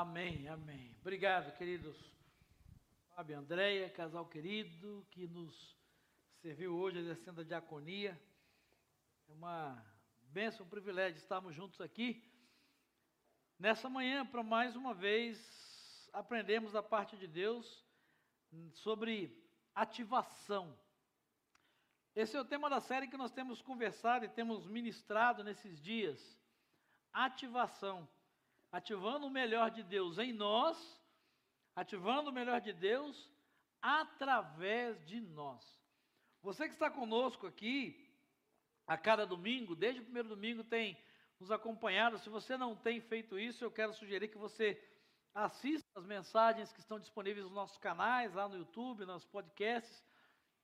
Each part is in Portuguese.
Amém, amém. Obrigado, queridos Fábio Andréia, casal querido, que nos serviu hoje exercendo a diaconia. É uma bênção, um privilégio estarmos juntos aqui. Nessa manhã, para mais uma vez, aprendemos da parte de Deus sobre ativação. Esse é o tema da série que nós temos conversado e temos ministrado nesses dias. Ativação ativando o melhor de Deus em nós, ativando o melhor de Deus através de nós. Você que está conosco aqui, a cada domingo, desde o primeiro domingo, tem nos acompanhado. Se você não tem feito isso, eu quero sugerir que você assista as mensagens que estão disponíveis nos nossos canais, lá no YouTube, nos podcasts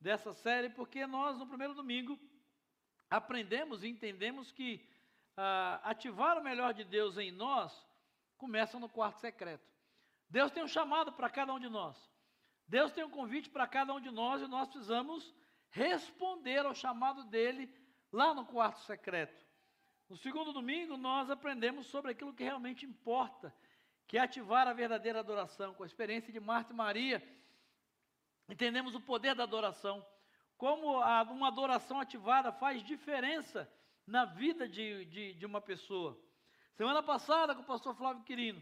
dessa série, porque nós, no primeiro domingo, aprendemos e entendemos que ah, ativar o melhor de Deus em nós começam no quarto secreto. Deus tem um chamado para cada um de nós. Deus tem um convite para cada um de nós e nós precisamos responder ao chamado dele lá no quarto secreto. No segundo domingo, nós aprendemos sobre aquilo que realmente importa, que é ativar a verdadeira adoração. Com a experiência de Marta e Maria, entendemos o poder da adoração, como uma adoração ativada faz diferença na vida de, de, de uma pessoa. Semana passada, com o pastor Flávio Quirino,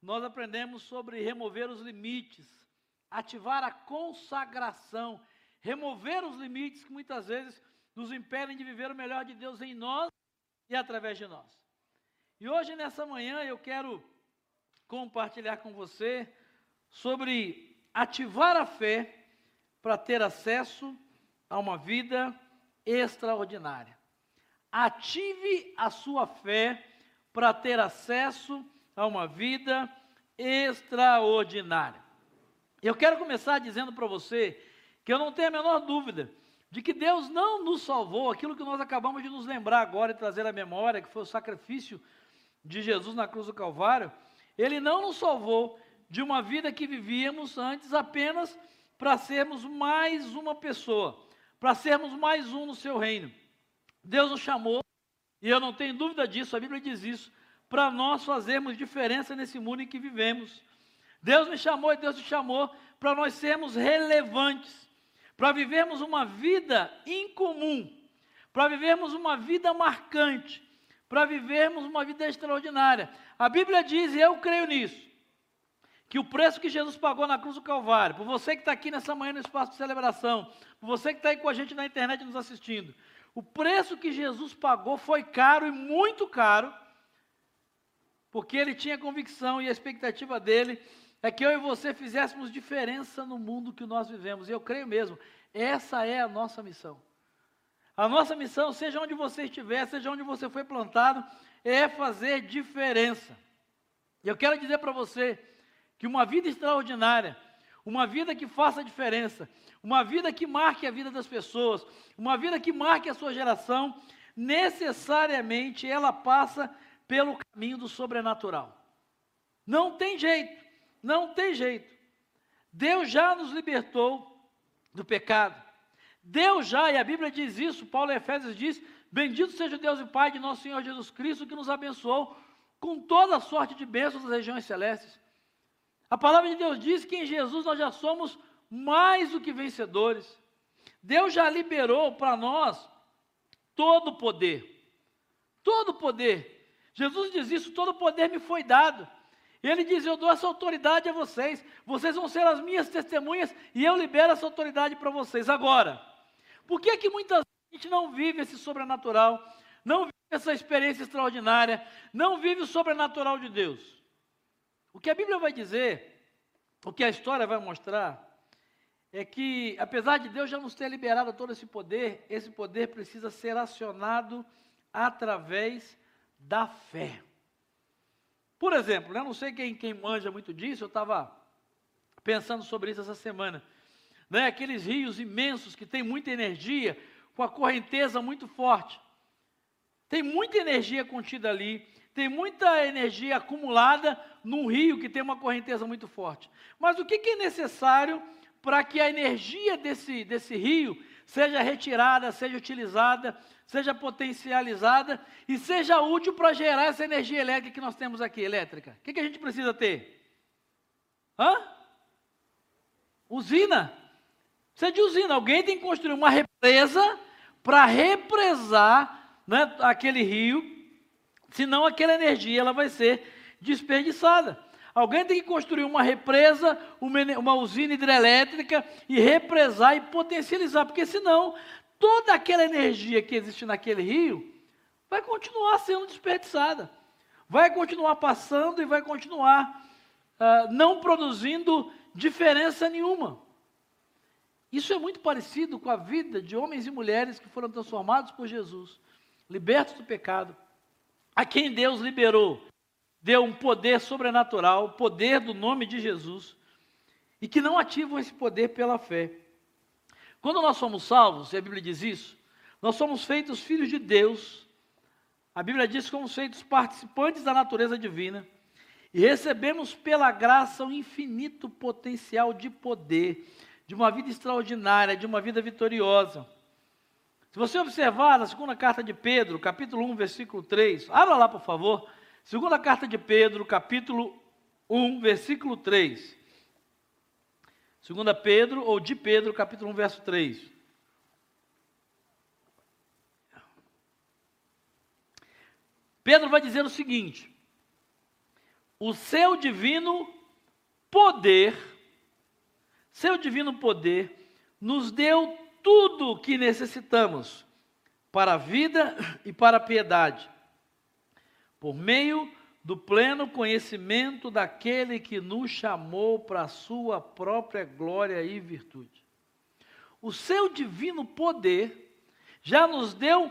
nós aprendemos sobre remover os limites, ativar a consagração, remover os limites que muitas vezes nos impedem de viver o melhor de Deus em nós e através de nós. E hoje, nessa manhã, eu quero compartilhar com você sobre ativar a fé para ter acesso a uma vida extraordinária. Ative a sua fé para ter acesso a uma vida extraordinária. Eu quero começar dizendo para você que eu não tenho a menor dúvida de que Deus não nos salvou, aquilo que nós acabamos de nos lembrar agora e trazer à memória, que foi o sacrifício de Jesus na cruz do Calvário, Ele não nos salvou de uma vida que vivíamos antes apenas para sermos mais uma pessoa, para sermos mais um no seu reino. Deus nos chamou e eu não tenho dúvida disso, a Bíblia diz isso, para nós fazermos diferença nesse mundo em que vivemos. Deus me chamou e Deus te chamou para nós sermos relevantes, para vivermos uma vida incomum, para vivermos uma vida marcante, para vivermos uma vida extraordinária. A Bíblia diz, e eu creio nisso, que o preço que Jesus pagou na cruz do Calvário, por você que está aqui nessa manhã no espaço de celebração, por você que está aí com a gente na internet nos assistindo, o preço que Jesus pagou foi caro e muito caro, porque ele tinha convicção e a expectativa dele é que eu e você fizéssemos diferença no mundo que nós vivemos. E eu creio mesmo, essa é a nossa missão. A nossa missão, seja onde você estiver, seja onde você foi plantado, é fazer diferença. E eu quero dizer para você que uma vida extraordinária, uma vida que faça diferença, uma vida que marque a vida das pessoas, uma vida que marque a sua geração, necessariamente ela passa pelo caminho do sobrenatural. Não tem jeito, não tem jeito. Deus já nos libertou do pecado. Deus já, e a Bíblia diz isso, Paulo Efésios diz: Bendito seja o Deus e Pai de nosso Senhor Jesus Cristo, que nos abençoou com toda sorte de bênçãos das regiões celestes. A palavra de Deus diz que em Jesus nós já somos mais do que vencedores. Deus já liberou para nós todo o poder. Todo o poder. Jesus diz isso: todo o poder me foi dado. Ele diz: Eu dou essa autoridade a vocês, vocês vão ser as minhas testemunhas e eu libero essa autoridade para vocês. Agora, por que, que muita gente não vive esse sobrenatural, não vive essa experiência extraordinária, não vive o sobrenatural de Deus? O que a Bíblia vai dizer, o que a história vai mostrar, é que, apesar de Deus já nos ter liberado todo esse poder, esse poder precisa ser acionado através da fé. Por exemplo, eu não sei quem, quem manja muito disso, eu estava pensando sobre isso essa semana. Né? Aqueles rios imensos que têm muita energia, com a correnteza muito forte. Tem muita energia contida ali, tem muita energia acumulada num rio que tem uma correnteza muito forte. Mas o que, que é necessário para que a energia desse, desse rio seja retirada, seja utilizada, seja potencializada e seja útil para gerar essa energia elétrica que nós temos aqui, elétrica. O que, que a gente precisa ter? Hã? Usina. Precisa de usina. Alguém tem que construir uma represa para represar né, aquele rio, senão aquela energia ela vai ser desperdiçada. Alguém tem que construir uma represa, uma, usina hidrelétrica e represar e potencializar, porque senão toda aquela energia que existe naquele rio vai continuar sendo desperdiçada, vai continuar passando e vai continuar uh, não produzindo diferença nenhuma. Isso é muito parecido com a vida de homens e mulheres que foram transformados por Jesus, libertos do pecado, a quem Deus liberou deu um poder sobrenatural, o poder do nome de Jesus, e que não ativam esse poder pela fé. Quando nós somos salvos, e a Bíblia diz isso, nós somos feitos filhos de Deus. A Bíblia diz que somos feitos participantes da natureza divina e recebemos pela graça um infinito potencial de poder, de uma vida extraordinária, de uma vida vitoriosa. Se você observar na segunda carta de Pedro, capítulo 1, versículo 3, abra lá, por favor. Segunda carta de Pedro, capítulo 1, versículo 3. Segunda Pedro, ou de Pedro, capítulo 1, verso 3. Pedro vai dizer o seguinte: o seu divino poder, seu divino poder, nos deu tudo o que necessitamos para a vida e para a piedade por meio do pleno conhecimento daquele que nos chamou para a sua própria glória e virtude. O seu divino poder já nos deu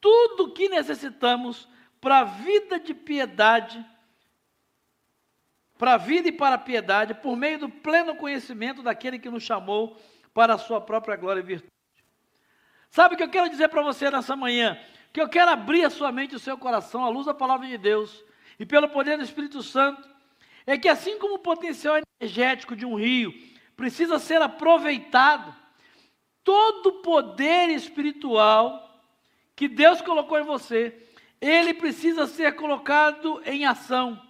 tudo o que necessitamos para a vida de piedade, para a vida e para a piedade, por meio do pleno conhecimento daquele que nos chamou para a sua própria glória e virtude. Sabe o que eu quero dizer para você nessa manhã? Que eu quero abrir a sua mente e o seu coração à luz da palavra de Deus e pelo poder do Espírito Santo, é que assim como o potencial energético de um rio precisa ser aproveitado, todo o poder espiritual que Deus colocou em você, ele precisa ser colocado em ação,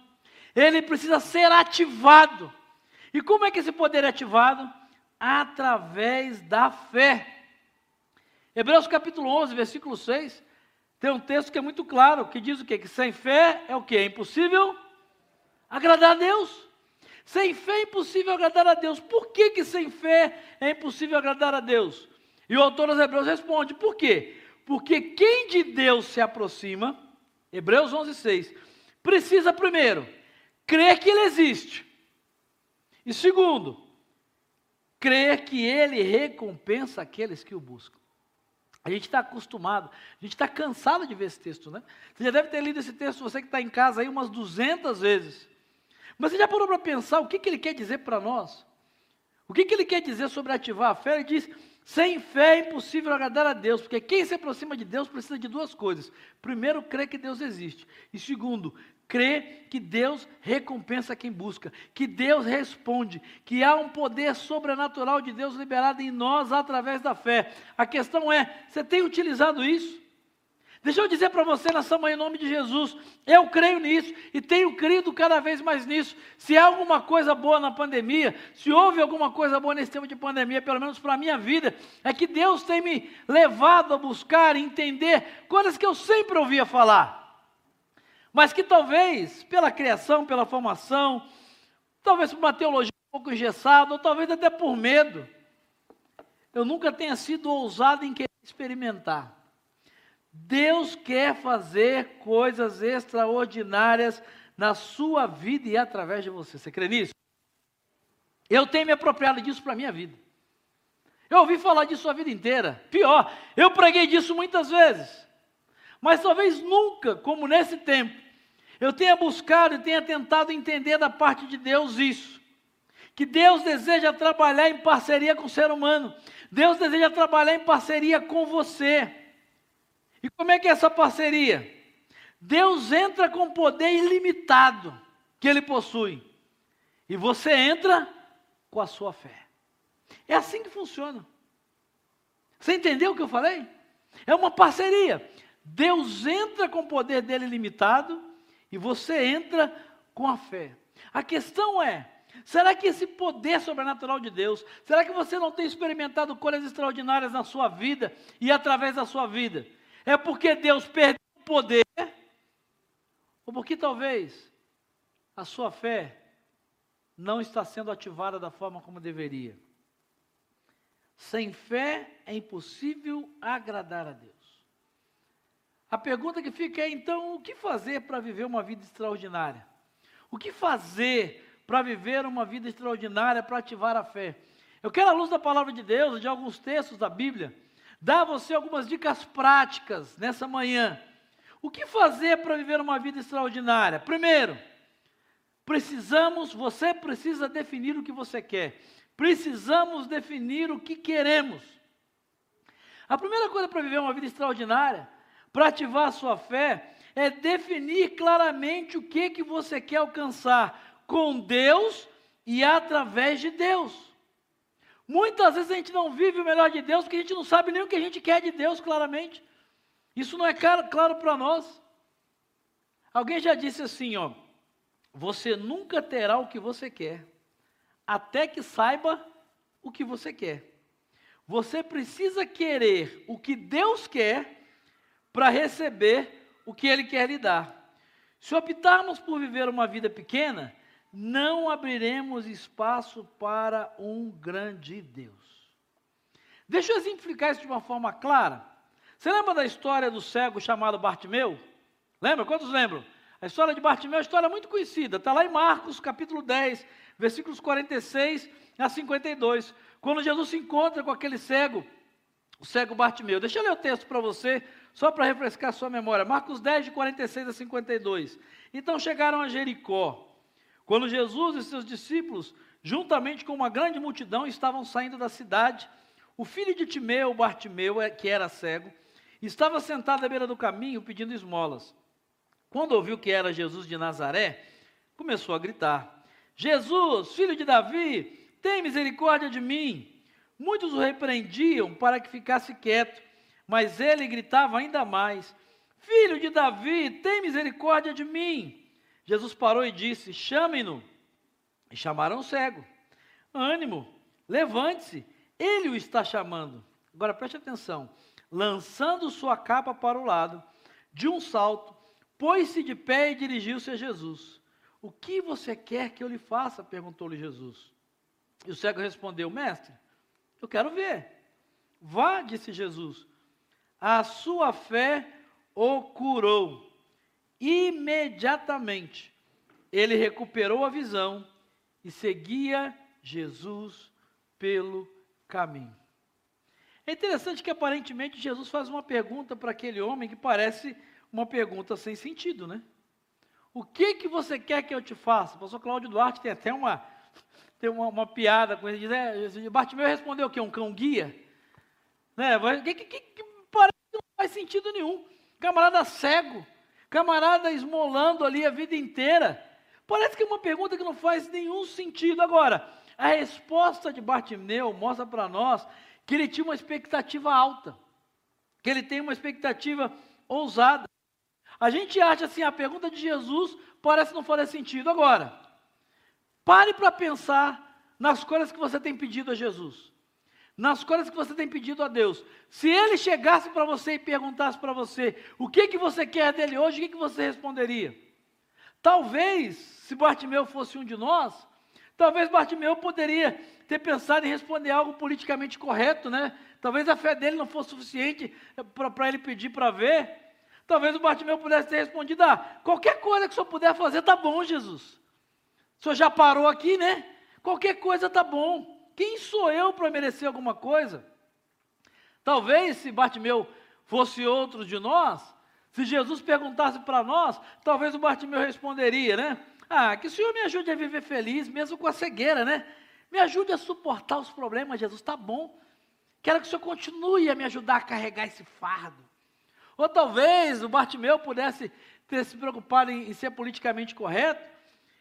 ele precisa ser ativado. E como é que esse poder é ativado? Através da fé. Hebreus capítulo 11, versículo 6, tem um texto que é muito claro, que diz o quê? Que sem fé é o quê? É impossível agradar a Deus. Sem fé é impossível agradar a Deus. Por que, que sem fé é impossível agradar a Deus? E o autor dos Hebreus responde: por quê? Porque quem de Deus se aproxima, Hebreus 11, 6, precisa primeiro crer que Ele existe. E segundo, crer que Ele recompensa aqueles que o buscam. A gente está acostumado, a gente está cansado de ver esse texto, né? Você já deve ter lido esse texto, você que está em casa aí umas 200 vezes. Mas você já parou para pensar o que, que ele quer dizer para nós? O que, que ele quer dizer sobre ativar a fé? Ele diz: sem fé é impossível agradar a Deus, porque quem se aproxima de Deus precisa de duas coisas. Primeiro, crer que Deus existe. E segundo, crê que Deus recompensa quem busca, que Deus responde, que há um poder sobrenatural de Deus liberado em nós através da fé. A questão é: você tem utilizado isso? Deixa eu dizer para você nessa manhã, em nome de Jesus, eu creio nisso e tenho crido cada vez mais nisso. Se há alguma coisa boa na pandemia, se houve alguma coisa boa nesse tempo de pandemia, pelo menos para a minha vida, é que Deus tem me levado a buscar e entender coisas que eu sempre ouvia falar mas que talvez pela criação, pela formação, talvez por uma teologia um pouco engessada, ou talvez até por medo, eu nunca tenha sido ousado em querer experimentar. Deus quer fazer coisas extraordinárias na sua vida e através de você. Você crê nisso? Eu tenho me apropriado disso para a minha vida. Eu ouvi falar disso a vida inteira. Pior, eu preguei disso muitas vezes. Mas talvez nunca, como nesse tempo, eu tenha buscado e tenha tentado entender da parte de Deus isso. Que Deus deseja trabalhar em parceria com o ser humano. Deus deseja trabalhar em parceria com você. E como é que é essa parceria? Deus entra com poder ilimitado que ele possui. E você entra com a sua fé. É assim que funciona. Você entendeu o que eu falei? É uma parceria. Deus entra com o poder dele limitado e você entra com a fé. A questão é: será que esse poder sobrenatural de Deus, será que você não tem experimentado coisas extraordinárias na sua vida e através da sua vida? É porque Deus perdeu o poder? Ou porque talvez a sua fé não está sendo ativada da forma como deveria? Sem fé é impossível agradar a Deus. A pergunta que fica é então: o que fazer para viver uma vida extraordinária? O que fazer para viver uma vida extraordinária, para ativar a fé? Eu quero, à luz da palavra de Deus, de alguns textos da Bíblia, dar a você algumas dicas práticas nessa manhã. O que fazer para viver uma vida extraordinária? Primeiro, precisamos, você precisa definir o que você quer. Precisamos definir o que queremos. A primeira coisa para viver uma vida extraordinária, para ativar a sua fé, é definir claramente o que que você quer alcançar com Deus e através de Deus. Muitas vezes a gente não vive o melhor de Deus porque a gente não sabe nem o que a gente quer de Deus claramente. Isso não é claro, claro para nós. Alguém já disse assim, ó, você nunca terá o que você quer, até que saiba o que você quer. Você precisa querer o que Deus quer para receber o que Ele quer lhe dar. Se optarmos por viver uma vida pequena, não abriremos espaço para um grande Deus. Deixa eu exemplificar isso de uma forma clara. Você lembra da história do cego chamado Bartimeu? Lembra? Quantos lembram? A história de Bartimeu é uma história muito conhecida. Está lá em Marcos, capítulo 10, versículos 46 a 52. Quando Jesus se encontra com aquele cego, o cego Bartimeu. Deixa eu ler o texto para você, só para refrescar sua memória. Marcos 10, de 46 a 52. Então chegaram a Jericó. Quando Jesus e seus discípulos, juntamente com uma grande multidão, estavam saindo da cidade, o filho de Timeu, Bartimeu, é, que era cego, estava sentado à beira do caminho pedindo esmolas. Quando ouviu que era Jesus de Nazaré, começou a gritar: Jesus, filho de Davi, tem misericórdia de mim. Muitos o repreendiam para que ficasse quieto. Mas ele gritava ainda mais: Filho de Davi, tem misericórdia de mim. Jesus parou e disse: Chamem-no. E chamaram o cego. Ânimo, levante-se, ele o está chamando. Agora preste atenção. Lançando sua capa para o lado, de um salto, pôs-se de pé e dirigiu-se a Jesus. O que você quer que eu lhe faça? perguntou-lhe Jesus. E o cego respondeu: Mestre, eu quero ver. Vá, disse Jesus a sua fé o curou. Imediatamente ele recuperou a visão e seguia Jesus pelo caminho. É interessante que aparentemente Jesus faz uma pergunta para aquele homem que parece uma pergunta sem sentido, né? O que que você quer que eu te faça? O pastor Cláudio Duarte tem até uma, tem uma, uma piada com ele, diz, é, Bartimeu respondeu o quê? Um cão guia? Né? Que, que, que, faz sentido nenhum. Camarada cego, camarada esmolando ali a vida inteira. Parece que é uma pergunta que não faz nenhum sentido. Agora, a resposta de Bartimeu mostra para nós que ele tinha uma expectativa alta, que ele tem uma expectativa ousada. A gente acha assim, a pergunta de Jesus parece não fazer sentido. Agora, pare para pensar nas coisas que você tem pedido a Jesus nas coisas que você tem pedido a Deus. Se ele chegasse para você e perguntasse para você o que, que você quer dele hoje, o que, que você responderia? Talvez, se Bartimeu fosse um de nós, talvez Bartimeu poderia ter pensado em responder algo politicamente correto, né? Talvez a fé dele não fosse suficiente para ele pedir para ver. Talvez o Bartimeu pudesse ter respondido: ah, qualquer coisa que o senhor puder fazer, tá bom, Jesus. O senhor já parou aqui, né? Qualquer coisa tá bom. Quem sou eu para merecer alguma coisa? Talvez se Bartimeu fosse outro de nós, se Jesus perguntasse para nós, talvez o Bartimeu responderia, né? Ah, que o Senhor me ajude a viver feliz, mesmo com a cegueira, né? Me ajude a suportar os problemas, Jesus, tá bom. Quero que o Senhor continue a me ajudar a carregar esse fardo. Ou talvez o Bartimeu pudesse ter se preocupado em, ser politicamente correto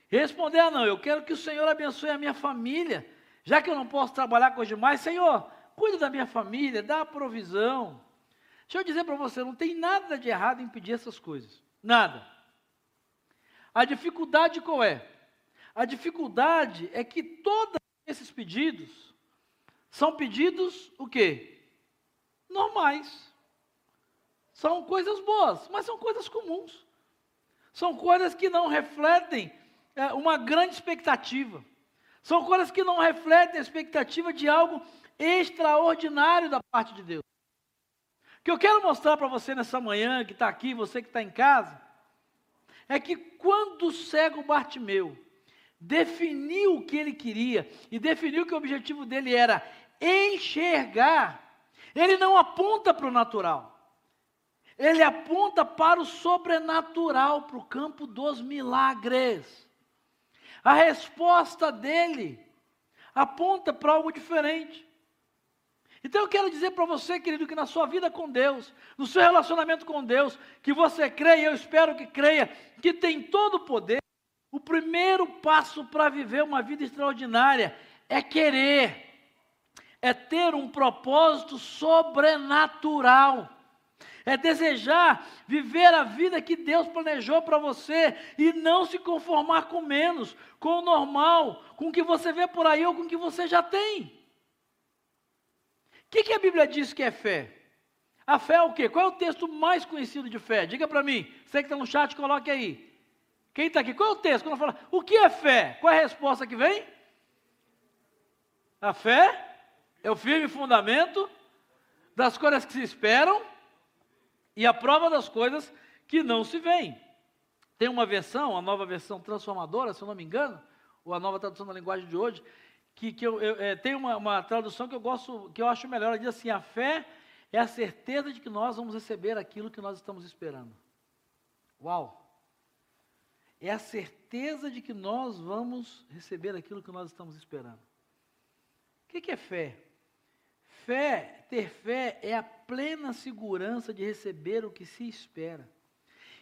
responder: ah, não, eu quero que o Senhor abençoe a minha família. Já que eu não posso trabalhar com os demais, Senhor, cuida da minha família, dá provisão. Deixa eu dizer para você, não tem nada de errado em pedir essas coisas. Nada. A dificuldade qual é? A dificuldade é que todos esses pedidos são pedidos o quê? Normais. São coisas boas, mas são coisas comuns. São coisas que não refletem é, uma grande expectativa. São coisas que não refletem a expectativa de algo extraordinário da parte de Deus. O que eu quero mostrar para você nessa manhã, que está aqui, você que está em casa, é que quando o cego Bartimeu definiu o que ele queria e definiu que o objetivo dele era enxergar, ele não aponta para o natural. Ele aponta para o sobrenatural, para o campo dos milagres. A resposta dele aponta para algo diferente. Então eu quero dizer para você, querido, que na sua vida com Deus, no seu relacionamento com Deus, que você creia, eu espero que creia, que tem todo o poder. O primeiro passo para viver uma vida extraordinária é querer, é ter um propósito sobrenatural, é desejar viver a vida que Deus planejou para você e não se conformar com menos, com o normal, com o que você vê por aí ou com o que você já tem. O que, que a Bíblia diz que é fé? A fé é o quê? Qual é o texto mais conhecido de fé? Diga para mim. Você que está no chat, coloque aí. Quem está aqui? Qual é o texto? Quando eu falo, o que é fé? Qual é a resposta que vem? A fé é o firme fundamento das coisas que se esperam e a prova das coisas que não se veem. Tem uma versão, a nova versão transformadora, se eu não me engano, ou a nova tradução da linguagem de hoje, que, que eu, eu é, tem uma, uma, tradução que eu gosto, que eu acho melhor, ela diz assim: a fé é a certeza de que nós vamos receber aquilo que nós estamos esperando. Uau! É a certeza de que nós vamos receber aquilo que nós estamos esperando. O que, que é fé? Fé, ter fé é a plena segurança de receber o que se espera.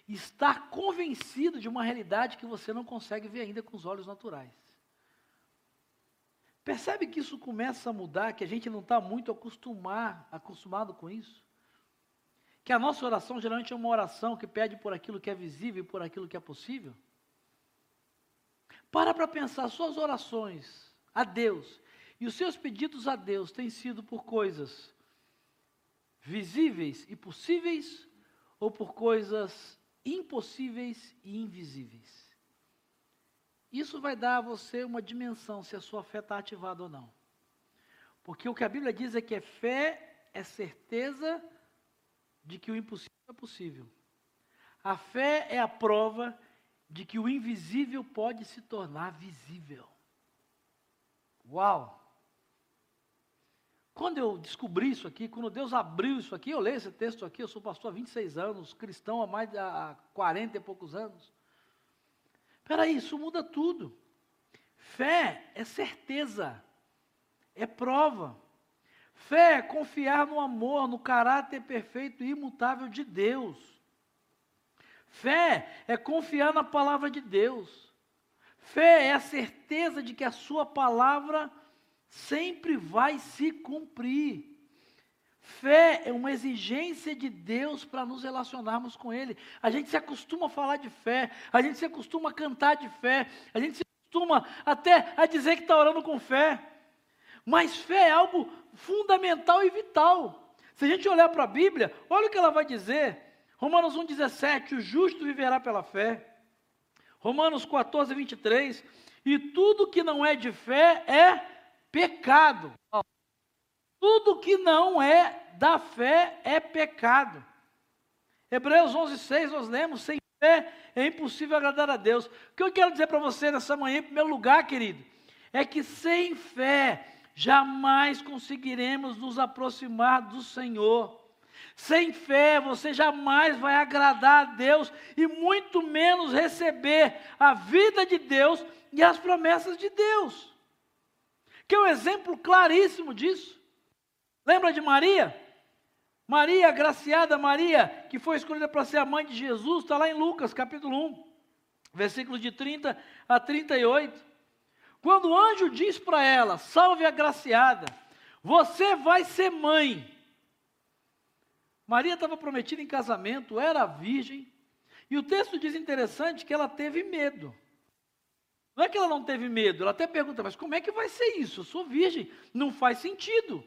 Estar convencido de uma realidade que você não consegue ver ainda com os olhos naturais. Percebe que isso começa a mudar, que a gente não está muito acostumar, acostumado com isso? Que a nossa oração geralmente é uma oração que pede por aquilo que é visível e por aquilo que é possível? Para para pensar, suas orações a Deus e os seus pedidos a Deus têm sido por coisas visíveis e possíveis ou por coisas impossíveis e invisíveis? Isso vai dar a você uma dimensão se a sua fé está ativada ou não. Porque o que a Bíblia diz é que é fé é certeza de que o impossível é possível. A fé é a prova de que o invisível pode se tornar visível. Uau! Quando eu descobri isso aqui, quando Deus abriu isso aqui, eu leio esse texto aqui, eu sou pastor há 26 anos, cristão há mais de há 40 e poucos anos. Espera aí, isso muda tudo. Fé é certeza, é prova. Fé é confiar no amor, no caráter perfeito e imutável de Deus. Fé é confiar na palavra de Deus. Fé é a certeza de que a sua palavra sempre vai se cumprir. Fé é uma exigência de Deus para nos relacionarmos com Ele. A gente se acostuma a falar de fé, a gente se acostuma a cantar de fé, a gente se acostuma até a dizer que está orando com fé. Mas fé é algo fundamental e vital. Se a gente olhar para a Bíblia, olha o que ela vai dizer. Romanos 1,17: o justo viverá pela fé. Romanos 14, 23. E tudo que não é de fé é pecado. Tudo que não é da fé é pecado. Hebreus 11, 6, nós lemos: sem fé é impossível agradar a Deus. O que eu quero dizer para você nessa manhã, em primeiro lugar, querido, é que sem fé jamais conseguiremos nos aproximar do Senhor. Sem fé, você jamais vai agradar a Deus e muito menos receber a vida de Deus e as promessas de Deus. Que é um exemplo claríssimo disso. Lembra de Maria? Maria, agraciada Maria, que foi escolhida para ser a mãe de Jesus, está lá em Lucas, capítulo 1, versículos de 30 a 38. Quando o anjo diz para ela: Salve agraciada, Você vai ser mãe. Maria estava prometida em casamento, era virgem, e o texto diz interessante que ela teve medo. Não é que ela não teve medo, ela até pergunta, mas como é que vai ser isso? Eu sou virgem, não faz sentido.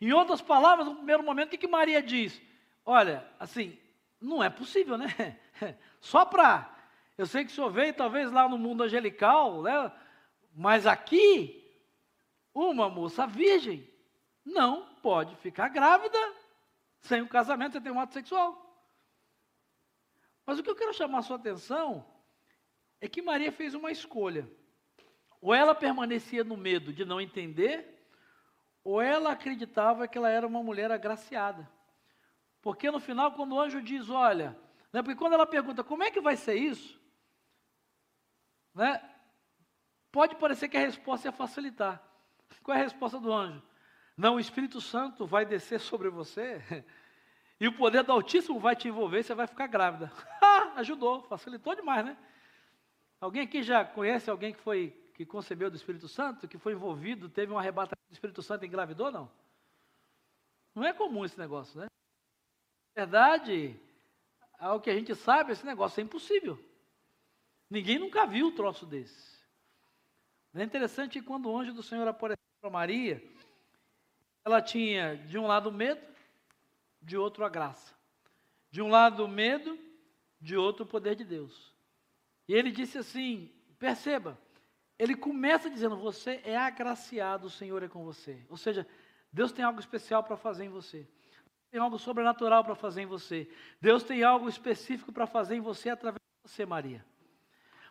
Em outras palavras, no primeiro momento, o que, que Maria diz? Olha, assim, não é possível, né? Só para. Eu sei que o senhor veio talvez lá no mundo angelical, né? mas aqui, uma moça virgem não pode ficar grávida sem o casamento, você tem um ato sexual. Mas o que eu quero chamar a sua atenção é que Maria fez uma escolha. Ou ela permanecia no medo de não entender, ou ela acreditava que ela era uma mulher agraciada. Porque no final, quando o anjo diz, olha, né, porque quando ela pergunta como é que vai ser isso, né, pode parecer que a resposta ia facilitar. Qual é a resposta do anjo? Não, o Espírito Santo vai descer sobre você e o poder do Altíssimo vai te envolver e você vai ficar grávida. Ajudou, facilitou demais, né? Alguém aqui já conhece alguém que foi que concebeu do Espírito Santo, que foi envolvido, teve um arrebatamento do Espírito Santo e engravidou, não? Não é comum esse negócio, né? Na verdade, ao que a gente sabe, esse negócio é impossível. Ninguém nunca viu um troço desse. É interessante que quando o anjo do Senhor apareceu para Maria, ela tinha de um lado medo, de outro a graça. De um lado o medo, de outro o poder de Deus. E ele disse assim: perceba, ele começa dizendo: Você é agraciado, o Senhor é com você. Ou seja, Deus tem algo especial para fazer em você. Tem algo sobrenatural para fazer em você. Deus tem algo específico para fazer em você através de você, Maria.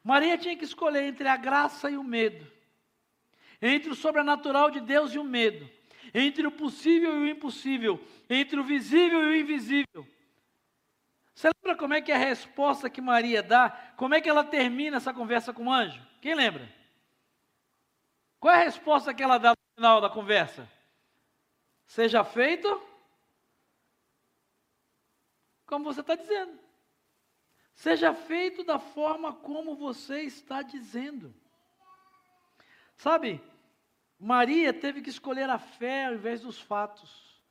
Maria tinha que escolher entre a graça e o medo, entre o sobrenatural de Deus e o medo, entre o possível e o impossível, entre o visível e o invisível. Você lembra como é que é a resposta que Maria dá? Como é que ela termina essa conversa com o anjo? Quem lembra? Qual é a resposta que ela dá no final da conversa? Seja feito como você está dizendo. Seja feito da forma como você está dizendo. Sabe, Maria teve que escolher a fé ao invés dos fatos.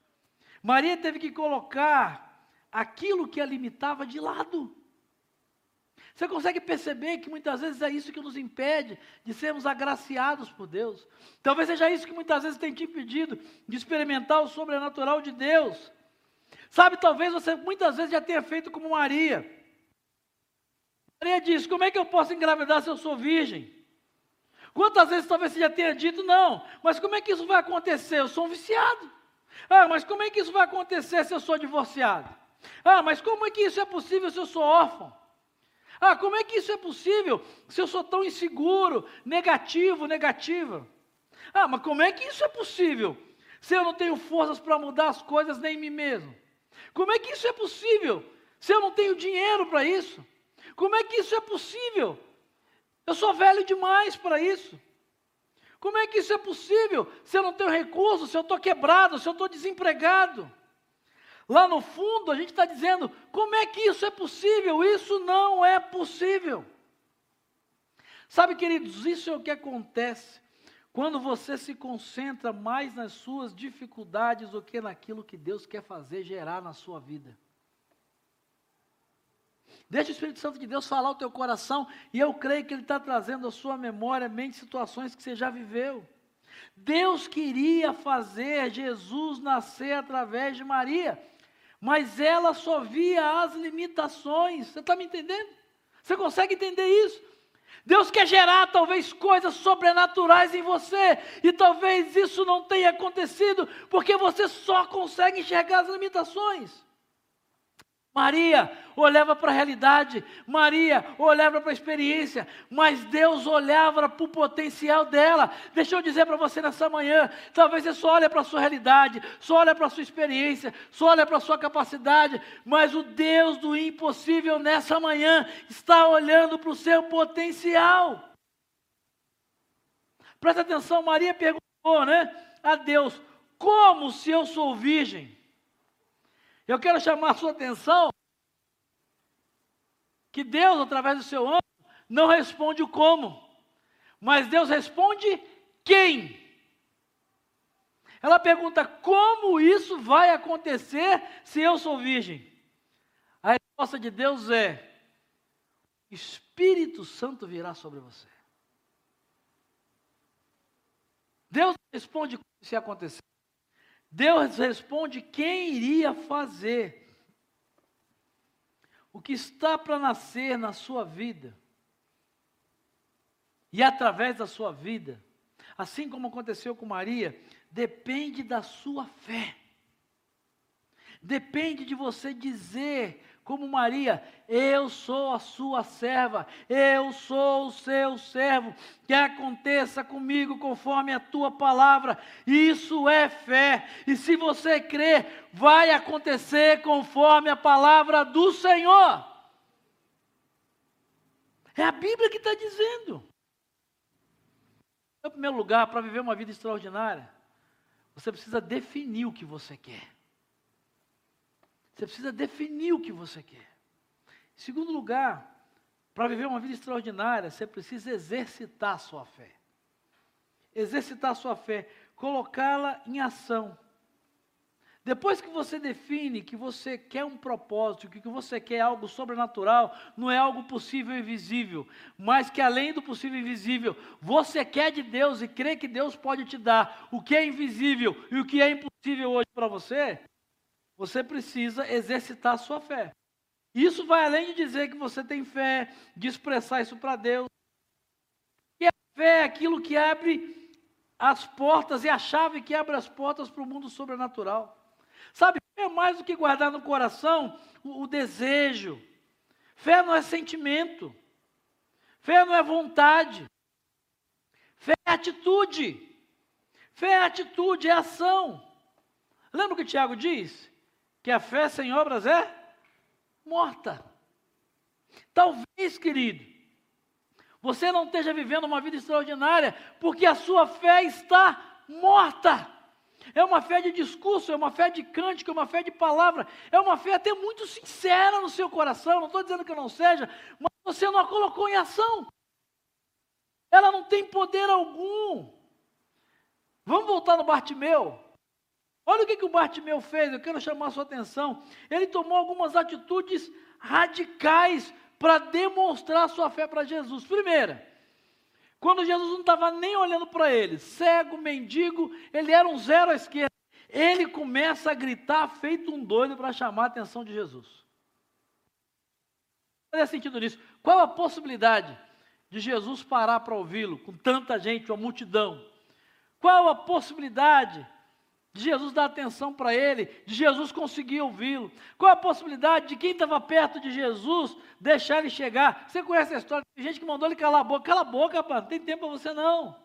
Maria teve que colocar aquilo que a limitava de lado. Você consegue perceber que muitas vezes é isso que nos impede de sermos agraciados por Deus? Talvez seja isso que muitas vezes tem te impedido de experimentar o sobrenatural de Deus. Sabe, talvez você muitas vezes já tenha feito como Maria. Maria disse: Como é que eu posso engravidar se eu sou virgem? Quantas vezes talvez você já tenha dito: Não, mas como é que isso vai acontecer? Eu sou um viciado. Ah, mas como é que isso vai acontecer se eu sou divorciado? Ah, mas como é que isso é possível se eu sou órfão? Ah, como é que isso é possível se eu sou tão inseguro, negativo, negativa? Ah, mas como é que isso é possível se eu não tenho forças para mudar as coisas nem em mim mesmo? Como é que isso é possível se eu não tenho dinheiro para isso? Como é que isso é possível? Eu sou velho demais para isso. Como é que isso é possível se eu não tenho recursos, se eu estou quebrado, se eu estou desempregado? Lá no fundo, a gente está dizendo: como é que isso é possível? Isso não é possível. Sabe, queridos, isso é o que acontece quando você se concentra mais nas suas dificuldades do que naquilo que Deus quer fazer gerar na sua vida. Deixa o Espírito Santo de Deus falar o teu coração, e eu creio que Ele está trazendo à sua memória, mente, situações que você já viveu. Deus queria fazer Jesus nascer através de Maria mas ela só via as limitações. Você está me entendendo? Você consegue entender isso? Deus quer gerar talvez coisas sobrenaturais em você, e talvez isso não tenha acontecido, porque você só consegue enxergar as limitações. Maria olhava para a realidade, Maria olhava para a experiência, mas Deus olhava para o potencial dela. Deixa eu dizer para você nessa manhã: talvez você só olhe para a sua realidade, só olhe para a sua experiência, só olhe para a sua capacidade, mas o Deus do impossível nessa manhã está olhando para o seu potencial. Presta atenção, Maria perguntou, né, a Deus: como se eu sou virgem? Eu quero chamar a sua atenção que Deus, através do seu anjo, não responde o como, mas Deus responde quem. Ela pergunta: como isso vai acontecer se eu sou virgem? A resposta de Deus é: Espírito Santo virá sobre você. Deus responde se acontecer. Deus responde quem iria fazer. O que está para nascer na sua vida. E através da sua vida, assim como aconteceu com Maria, depende da sua fé. Depende de você dizer como Maria, eu sou a sua serva, eu sou o seu servo, que aconteça comigo conforme a tua palavra, isso é fé, e se você crer, vai acontecer conforme a palavra do Senhor. É a Bíblia que está dizendo. Em primeiro lugar, para viver uma vida extraordinária, você precisa definir o que você quer. Você precisa definir o que você quer. Em segundo lugar, para viver uma vida extraordinária, você precisa exercitar a sua fé. Exercitar a sua fé, colocá-la em ação. Depois que você define que você quer um propósito, que você quer algo sobrenatural, não é algo possível e visível, mas que além do possível e invisível, você quer de Deus e crê que Deus pode te dar o que é invisível e o que é impossível hoje para você, você precisa exercitar a sua fé. Isso vai além de dizer que você tem fé, de expressar isso para Deus. E a fé é aquilo que abre as portas, e a chave que abre as portas para o mundo sobrenatural. Sabe, é mais do que guardar no coração o, o desejo. Fé não é sentimento. Fé não é vontade. Fé é atitude. Fé é atitude, é ação. Lembra o que Tiago diz? Que a fé sem obras é morta. Talvez, querido, você não esteja vivendo uma vida extraordinária porque a sua fé está morta. É uma fé de discurso, é uma fé de cântico, é uma fé de palavra, é uma fé até muito sincera no seu coração. Não estou dizendo que não seja, mas você não a colocou em ação. Ela não tem poder algum. Vamos voltar no Bartimeu. Olha o que, que o Bartimeu fez, eu quero chamar a sua atenção. Ele tomou algumas atitudes radicais para demonstrar sua fé para Jesus. Primeira, quando Jesus não estava nem olhando para ele, cego, mendigo, ele era um zero à esquerda. Ele começa a gritar, feito um doido, para chamar a atenção de Jesus. Faz sentido nisso? Qual a possibilidade de Jesus parar para ouvi-lo, com tanta gente, uma multidão? Qual a possibilidade de Jesus dar atenção para ele, de Jesus conseguir ouvi-lo. Qual a possibilidade de quem estava perto de Jesus deixar ele chegar? Você conhece a história? Tem gente que mandou ele calar a boca. Cala a boca, rapaz, não tem tempo para você não.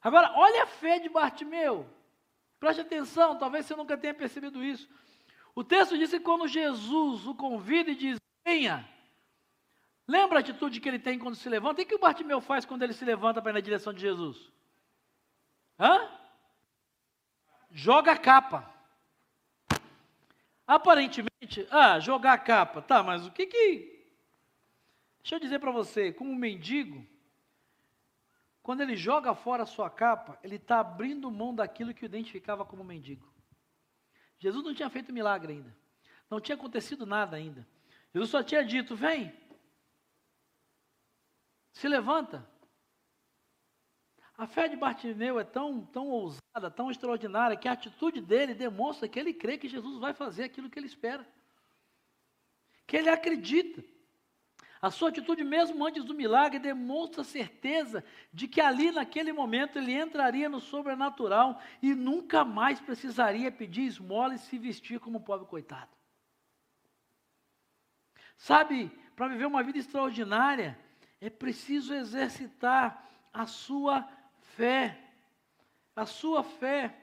Agora, olha a fé de Bartimeu. Preste atenção, talvez você nunca tenha percebido isso. O texto diz que quando Jesus o convida e diz: Venha. Lembra a atitude que ele tem quando se levanta? O que o Bartimeu faz quando ele se levanta para ir na direção de Jesus? Hã? Joga a capa. Aparentemente, ah, jogar a capa, tá, mas o que que. Deixa eu dizer para você, como mendigo, quando ele joga fora a sua capa, ele está abrindo mão daquilo que o identificava como mendigo. Jesus não tinha feito milagre ainda. Não tinha acontecido nada ainda. Jesus só tinha dito: vem, se levanta. A fé de Bartimeu é tão, tão ousada, tão extraordinária, que a atitude dele demonstra que ele crê que Jesus vai fazer aquilo que ele espera. Que ele acredita. A sua atitude, mesmo antes do milagre, demonstra certeza de que ali, naquele momento, ele entraria no sobrenatural e nunca mais precisaria pedir esmola e se vestir como um pobre coitado. Sabe, para viver uma vida extraordinária, é preciso exercitar a sua fé. A sua fé.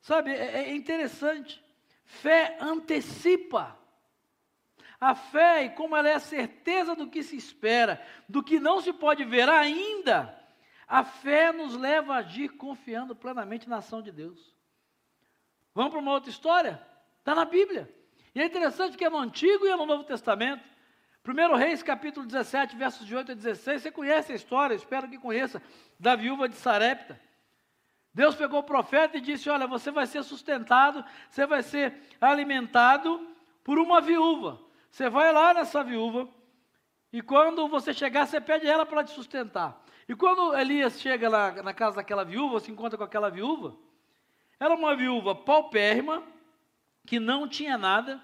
Sabe, é, é interessante. Fé antecipa. A fé, e como ela é a certeza do que se espera, do que não se pode ver ainda, a fé nos leva a agir confiando plenamente na ação de Deus. Vamos para uma outra história? Está na Bíblia. E é interessante que é no Antigo e é no Novo Testamento. 1 Reis, capítulo 17, versos de 8 a 16, você conhece a história, espero que conheça, da viúva de Sarepta. Deus pegou o profeta e disse: Olha, você vai ser sustentado, você vai ser alimentado por uma viúva. Você vai lá nessa viúva, e quando você chegar, você pede ela para te sustentar. E quando Elias chega lá na casa daquela viúva, se encontra com aquela viúva, era uma viúva paupérrima, que não tinha nada,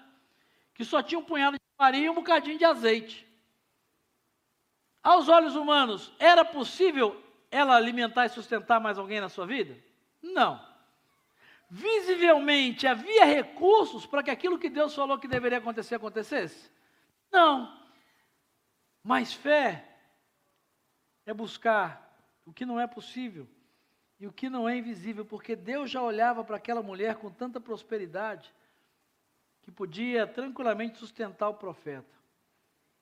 que só tinha um punhado de farinha e um bocadinho de azeite. Aos olhos humanos, era possível ela alimentar e sustentar mais alguém na sua vida? Não. Visivelmente havia recursos para que aquilo que Deus falou que deveria acontecer acontecesse? Não. Mas fé é buscar o que não é possível e o que não é invisível, porque Deus já olhava para aquela mulher com tanta prosperidade que podia tranquilamente sustentar o profeta.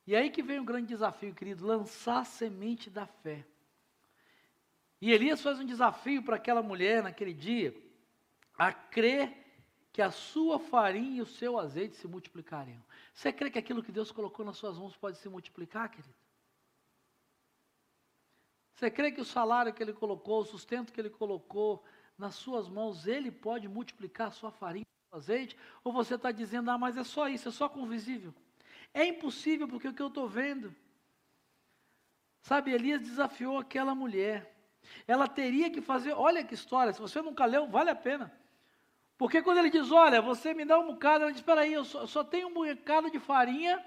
E aí que vem um grande desafio, querido, lançar a semente da fé. E Elias faz um desafio para aquela mulher naquele dia, a crer que a sua farinha e o seu azeite se multiplicariam. Você crê que aquilo que Deus colocou nas suas mãos pode se multiplicar, querido? Você crê que o salário que Ele colocou, o sustento que Ele colocou nas suas mãos, Ele pode multiplicar a sua farinha azeite, ou você está dizendo, ah, mas é só isso, é só com visível. É impossível porque o que eu estou vendo. Sabe, Elias desafiou aquela mulher. Ela teria que fazer, olha que história, se você nunca leu, vale a pena. Porque quando ele diz, olha, você me dá um bocado, ela diz, espera aí, eu só, só, tenho um bocado de farinha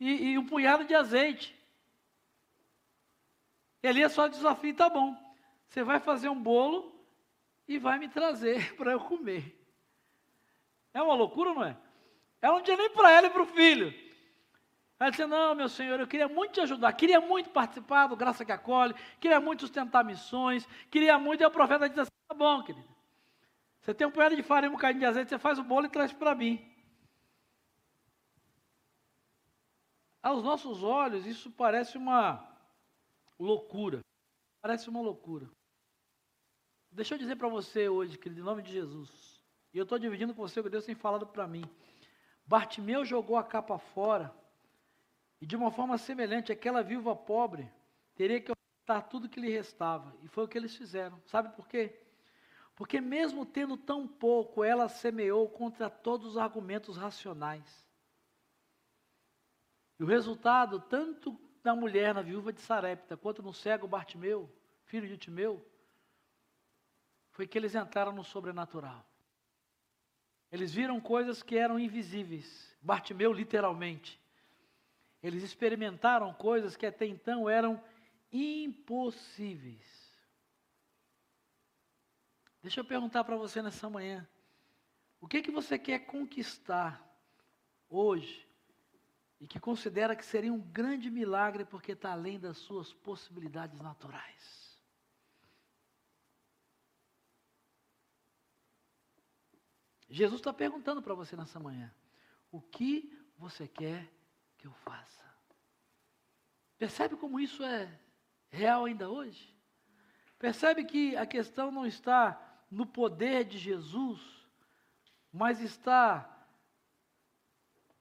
e, e um punhado de azeite. Elias só desafia, tá bom, você vai fazer um bolo e vai me trazer para eu comer. É uma loucura, não é? Ela não tinha nem para ela e para o filho. Ela disse: Não, meu senhor, eu queria muito te ajudar, queria muito participar do Graça que Acolhe, queria muito sustentar missões, queria muito. E o profeta disse assim: Tá bom, querido. Você tem um punhado de farinha e um bocadinho de azeite, você faz o bolo e traz para mim. Aos nossos olhos, isso parece uma loucura. Parece uma loucura. Deixa eu dizer para você hoje, querido, em nome de Jesus. E eu estou dividindo com você o que Deus tem falado para mim. Bartimeu jogou a capa fora, e de uma forma semelhante, aquela viúva pobre teria que ofertar tudo que lhe restava. E foi o que eles fizeram. Sabe por quê? Porque mesmo tendo tão pouco, ela semeou contra todos os argumentos racionais. E o resultado, tanto da mulher, na viúva de Sarepta, quanto no cego Bartimeu, filho de Timeu, foi que eles entraram no sobrenatural. Eles viram coisas que eram invisíveis. Bartimeu, literalmente. Eles experimentaram coisas que até então eram impossíveis. Deixa eu perguntar para você nessa manhã. O que que você quer conquistar hoje e que considera que seria um grande milagre porque está além das suas possibilidades naturais? Jesus está perguntando para você nessa manhã: o que você quer que eu faça? Percebe como isso é real ainda hoje? Percebe que a questão não está no poder de Jesus, mas está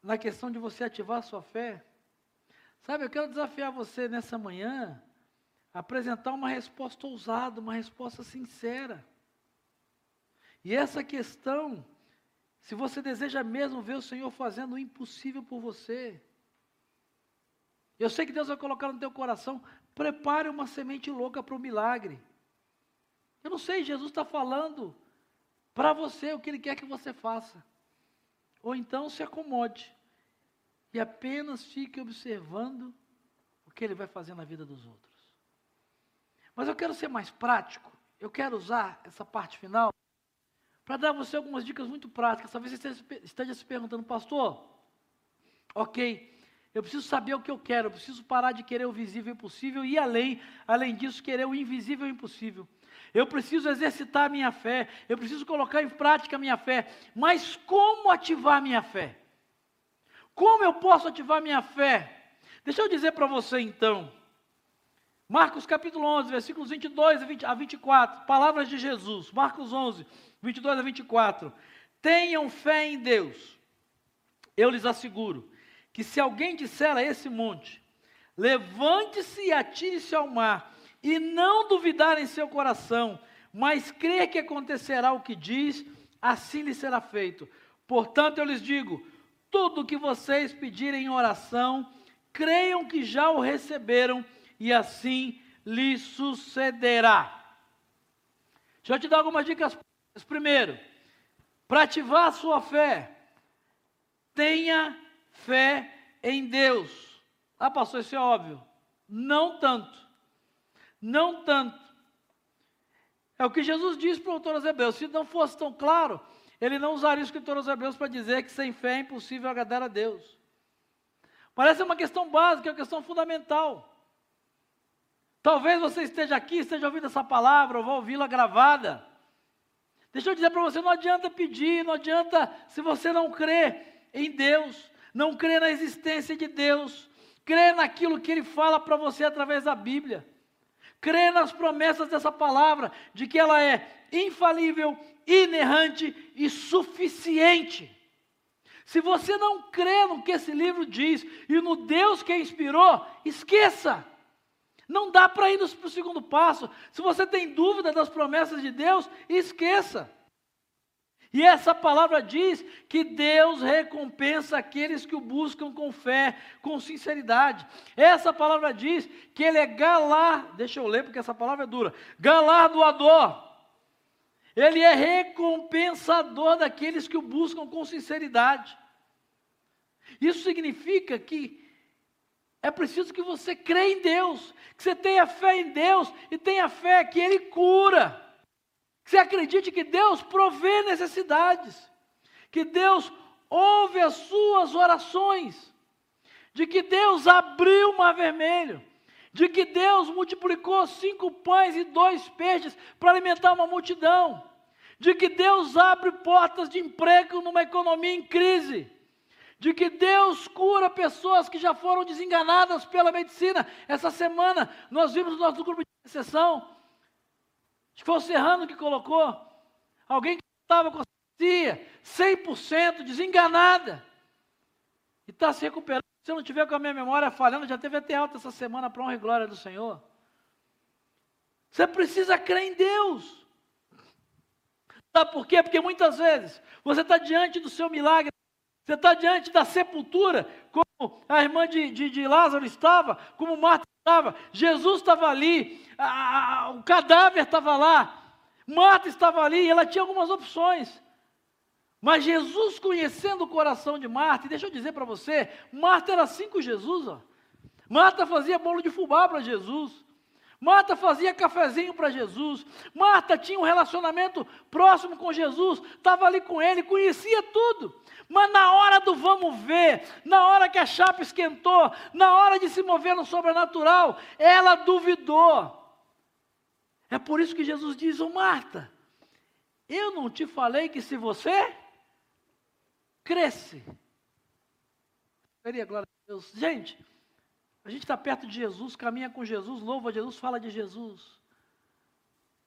na questão de você ativar a sua fé. Sabe, eu quero desafiar você nessa manhã a apresentar uma resposta ousada, uma resposta sincera. E essa questão se você deseja mesmo ver o Senhor fazendo o impossível por você, eu sei que Deus vai colocar no teu coração, prepare uma semente louca para o milagre. Eu não sei, Jesus está falando para você o que Ele quer que você faça. Ou então se acomode e apenas fique observando o que Ele vai fazer na vida dos outros. Mas eu quero ser mais prático, eu quero usar essa parte final para dar você algumas dicas muito práticas. Talvez você esteja se perguntando, pastor, ok, eu preciso saber o que eu quero, eu preciso parar de querer o visível e impossível e além, além disso, querer o invisível e impossível. Eu preciso exercitar a minha fé, eu preciso colocar em prática a minha fé, mas como ativar a minha fé? Como eu posso ativar a minha fé? Deixa eu dizer para você então. Marcos capítulo 11, versículos 22 a 24, palavras de Jesus. Marcos 11, 22 a 24. Tenham fé em Deus. Eu lhes asseguro que se alguém disser a esse monte, levante-se e atire-se ao mar, e não duvidar em seu coração, mas crer que acontecerá o que diz, assim lhe será feito. Portanto, eu lhes digo: tudo o que vocês pedirem em oração, creiam que já o receberam, e assim lhe sucederá. Deixa eu te dar algumas dicas. Primeiro, para ativar a sua fé, tenha fé em Deus. Ah, pastor, isso é óbvio. Não tanto. Não tanto. É o que Jesus diz para o autor aos. Se não fosse tão claro, ele não usaria o escritor aos para dizer que sem fé é impossível agradar a Deus. Parece uma questão básica, é uma questão fundamental. Talvez você esteja aqui, esteja ouvindo essa palavra, ou vá ouvi-la gravada. Deixa eu dizer para você, não adianta pedir, não adianta se você não crê em Deus, não crê na existência de Deus, crê naquilo que Ele fala para você através da Bíblia, crê nas promessas dessa palavra, de que ela é infalível, inerrante e suficiente. Se você não crê no que esse livro diz e no Deus que inspirou, esqueça. Não dá para ir para o segundo passo. Se você tem dúvida das promessas de Deus, esqueça. E essa palavra diz que Deus recompensa aqueles que o buscam com fé, com sinceridade. Essa palavra diz que Ele é galar, deixa eu ler porque essa palavra é dura, galardoador. Ele é recompensador daqueles que o buscam com sinceridade. Isso significa que é preciso que você creia em Deus, que você tenha fé em Deus e tenha fé que Ele cura. Que você acredite que Deus provê necessidades, que Deus ouve as suas orações, de que Deus abriu o mar vermelho, de que Deus multiplicou cinco pães e dois peixes para alimentar uma multidão, de que Deus abre portas de emprego numa economia em crise de que Deus cura pessoas que já foram desenganadas pela medicina. Essa semana nós vimos no nosso grupo de intercessão, acho que foi o Serrano que colocou, alguém que estava com a 100% desenganada, e está se recuperando. Se eu não tiver com a minha memória falhando, já teve até alta essa semana para honra e glória do Senhor. Você precisa crer em Deus. Sabe por quê? Porque muitas vezes você está diante do seu milagre você está diante da sepultura, como a irmã de, de, de Lázaro estava, como Marta estava, Jesus estava ali, a, a, o cadáver estava lá, Marta estava ali, ela tinha algumas opções. Mas Jesus, conhecendo o coração de Marta, e deixa eu dizer para você, Marta era assim com Jesus, ó. Marta fazia bolo de fubá para Jesus. Marta fazia cafezinho para Jesus. Marta tinha um relacionamento próximo com Jesus, estava ali com ele, conhecia tudo. Mas na hora do vamos ver, na hora que a chapa esquentou, na hora de se mover no sobrenatural, ela duvidou. É por isso que Jesus diz: Ô oh, Marta, eu não te falei que se você cresce, glória a Deus. Gente, a gente está perto de Jesus, caminha com Jesus, louva Jesus, fala de Jesus.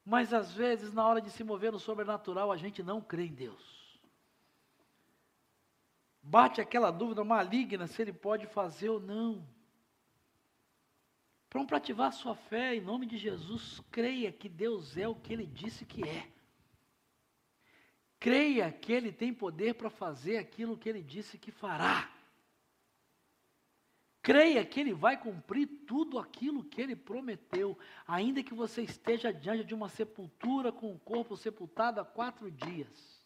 Mas às vezes, na hora de se mover no sobrenatural, a gente não crê em Deus. Bate aquela dúvida maligna se ele pode fazer ou não. Para ativar a sua fé, em nome de Jesus, creia que Deus é o que ele disse que é. Creia que ele tem poder para fazer aquilo que ele disse que fará. Creia que Ele vai cumprir tudo aquilo que Ele prometeu, ainda que você esteja diante de uma sepultura com o corpo sepultado há quatro dias.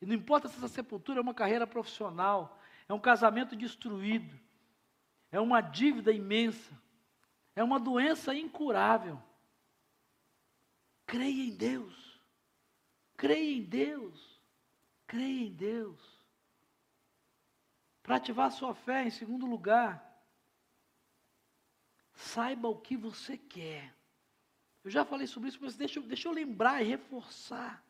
E não importa se essa sepultura é uma carreira profissional, é um casamento destruído, é uma dívida imensa, é uma doença incurável. Creia em Deus, creia em Deus, creia em Deus. Para ativar sua fé, em segundo lugar, saiba o que você quer. Eu já falei sobre isso, mas deixa, deixa eu lembrar e reforçar.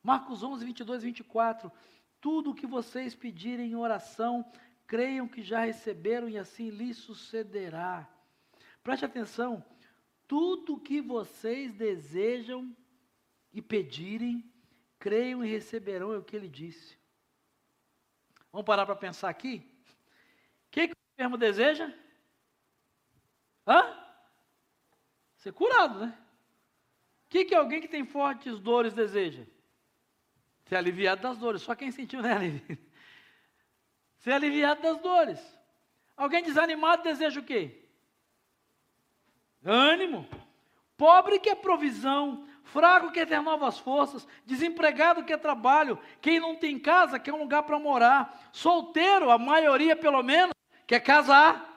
Marcos 11, 22 e 24. Tudo o que vocês pedirem em oração, creiam que já receberam e assim lhes sucederá. Preste atenção. Tudo o que vocês desejam e pedirem, creiam e receberão, é o que ele disse. Vamos parar para pensar aqui? que, que o enfermo deseja? Hã? Ser curado, né? O que, que alguém que tem fortes dores deseja? Ser aliviado das dores. Só quem sentiu, né? Ser aliviado das dores. Alguém desanimado deseja o quê? Ânimo. Pobre quer provisão. Fraco quer ter novas forças. Desempregado quer trabalho. Quem não tem casa quer um lugar para morar. Solteiro, a maioria pelo menos, quer casar.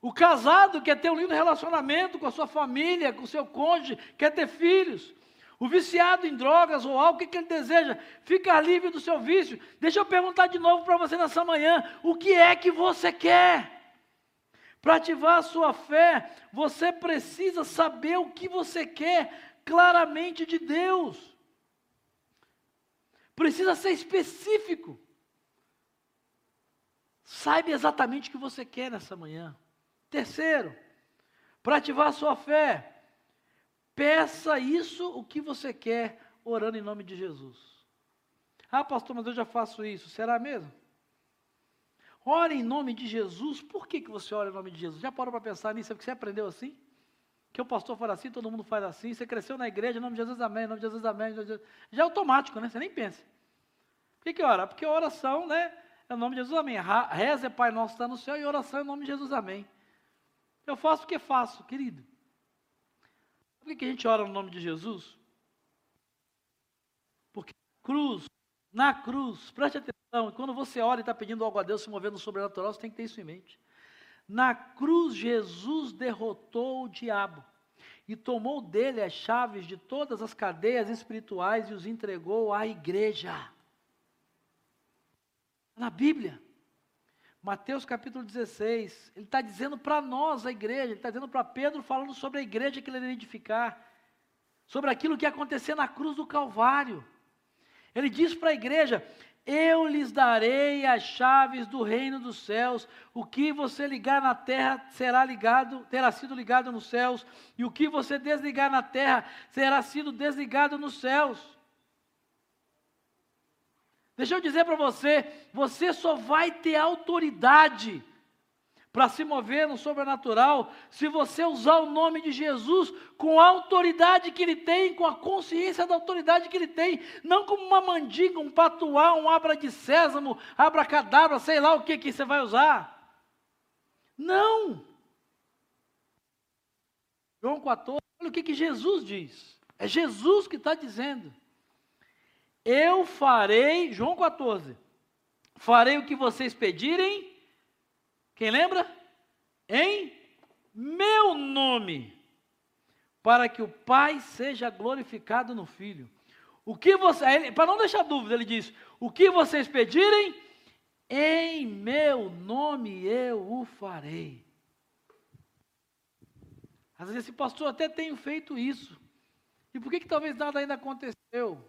O casado quer ter um lindo relacionamento com a sua família, com o seu cônjuge, quer ter filhos. O viciado em drogas ou algo, o que, que ele deseja? Ficar livre do seu vício. Deixa eu perguntar de novo para você nessa manhã: o que é que você quer? Para ativar a sua fé, você precisa saber o que você quer claramente de Deus. Precisa ser específico. Saiba exatamente o que você quer nessa manhã. Terceiro, para ativar a sua fé, peça isso o que você quer, orando em nome de Jesus. Ah, pastor, mas eu já faço isso. Será mesmo? Ore em nome de Jesus. Por que, que você ora em nome de Jesus? Já parou para pensar nisso? É porque você aprendeu assim? Que o pastor fala assim, todo mundo faz assim. Você cresceu na igreja, em nome de Jesus, amém. Em nome de Jesus, amém. De Jesus. Já é automático, né? Você nem pensa. Por que, que ora? Porque oração, né? É o nome de Jesus, amém. Reza é Pai Nosso está no céu e oração é em nome de Jesus, amém. Eu faço porque faço, querido. Por que a gente ora no nome de Jesus? Porque cruz, na cruz, preste atenção, quando você ora e está pedindo algo a Deus, se movendo no sobrenatural, você tem que ter isso em mente. Na cruz, Jesus derrotou o diabo e tomou dele as chaves de todas as cadeias espirituais e os entregou à igreja. Na Bíblia. Mateus capítulo 16, ele está dizendo para nós, a igreja, ele está dizendo para Pedro, falando sobre a igreja que ele iria edificar, sobre aquilo que ia acontecer na cruz do Calvário. Ele diz para a igreja: Eu lhes darei as chaves do reino dos céus, o que você ligar na terra será ligado, terá sido ligado nos céus, e o que você desligar na terra será sido desligado nos céus. Deixa eu dizer para você, você só vai ter autoridade para se mover no sobrenatural se você usar o nome de Jesus com a autoridade que ele tem, com a consciência da autoridade que ele tem, não como uma mandiga, um patuá, um abra de sésamo, abracadabra, sei lá o que que você vai usar. Não. João 14, olha o que, que Jesus diz. É Jesus que está dizendo. Eu farei, João 14, farei o que vocês pedirem. Quem lembra? Em meu nome, para que o Pai seja glorificado no Filho. O que você, para não deixar dúvida, ele diz: o que vocês pedirem, em meu nome eu o farei. Às vezes esse pastor até tem feito isso. E por que, que talvez nada ainda aconteceu?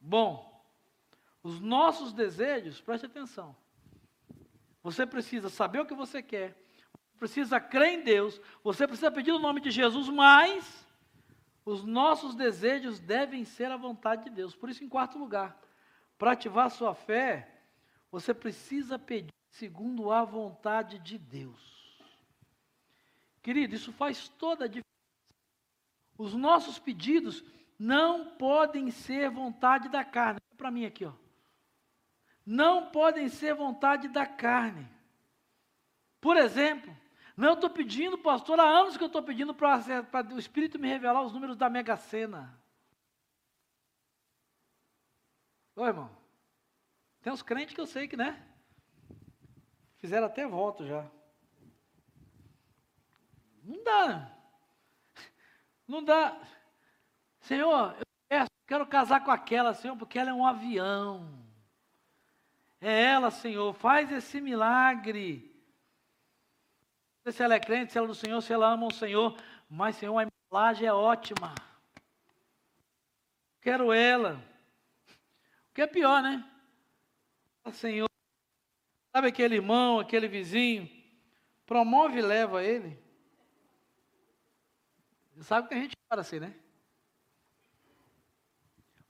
Bom, os nossos desejos, preste atenção. Você precisa saber o que você quer, precisa crer em Deus, você precisa pedir o nome de Jesus, mas os nossos desejos devem ser a vontade de Deus. Por isso, em quarto lugar, para ativar sua fé, você precisa pedir segundo a vontade de Deus. Querido, isso faz toda a diferença. Os nossos pedidos não podem ser vontade da carne. Para mim aqui, ó. Não podem ser vontade da carne. Por exemplo, não estou pedindo, pastor, há anos que eu estou pedindo para o Espírito me revelar os números da Mega Sena. Ô irmão, tem uns crentes que eu sei que, né? Fizeram até voto já. Não dá. Não dá. Senhor, eu quero casar com aquela, Senhor, porque ela é um avião. É ela, Senhor, faz esse milagre. Não sei se ela é crente, se ela é do Senhor, se ela ama o Senhor, mas, Senhor, a embalagem é ótima. Quero ela. O que é pior, né? Senhor, sabe aquele irmão, aquele vizinho, promove e leva ele. Sabe que a gente para assim, né?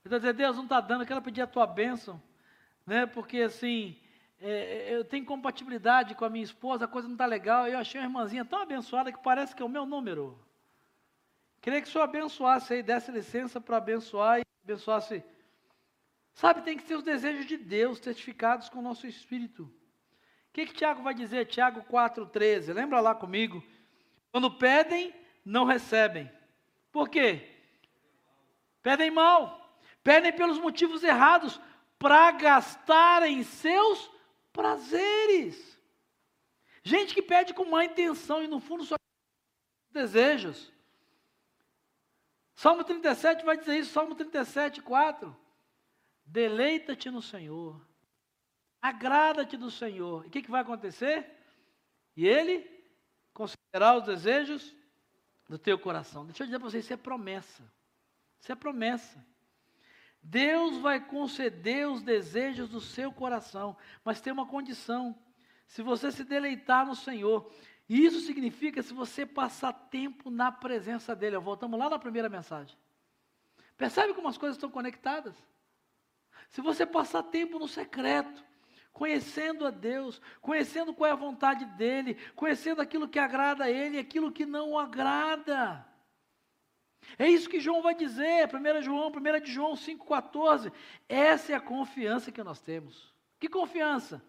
Então dizer, Deus não está dando, eu quero pedir a tua bênção, né? Porque assim, é, eu tenho compatibilidade com a minha esposa, a coisa não está legal. Eu achei uma irmãzinha tão abençoada que parece que é o meu número. Queria que o senhor abençoasse aí, desse licença para abençoar e abençoasse. Sabe, tem que ser os desejos de Deus testificados com o nosso espírito. O que, que Tiago vai dizer? Tiago 4,13. Lembra lá comigo? Quando pedem, não recebem. Por quê? Pedem mal. Pedem pelos motivos errados, para gastarem seus prazeres. Gente que pede com má intenção e no fundo só desejos. Salmo 37 vai dizer isso, Salmo 37, 4. Deleita-te no Senhor, agrada-te do Senhor. E o que, que vai acontecer? E Ele considerará os desejos do teu coração. Deixa eu dizer para vocês, isso é promessa. Isso é promessa. Deus vai conceder os desejos do seu coração, mas tem uma condição: se você se deleitar no Senhor. Isso significa se você passar tempo na presença dEle. Voltamos lá na primeira mensagem. Percebe como as coisas estão conectadas? Se você passar tempo no secreto, conhecendo a Deus, conhecendo qual é a vontade dEle, conhecendo aquilo que agrada a Ele e aquilo que não o agrada. É isso que João vai dizer, 1 João, 1 de João 5,14. Essa é a confiança que nós temos. Que confiança?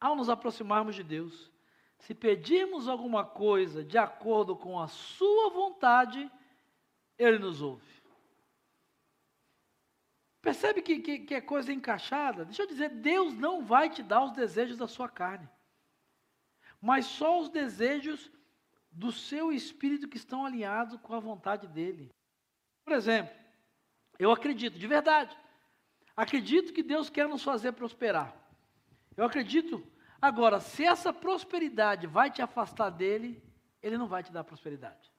Ao nos aproximarmos de Deus, se pedirmos alguma coisa de acordo com a Sua vontade, Ele nos ouve. Percebe que, que, que é coisa encaixada? Deixa eu dizer, Deus não vai te dar os desejos da sua carne, mas só os desejos do seu espírito que estão alinhados com a vontade dele. Por exemplo, eu acredito, de verdade, acredito que Deus quer nos fazer prosperar. Eu acredito. Agora, se essa prosperidade vai te afastar dele, ele não vai te dar prosperidade.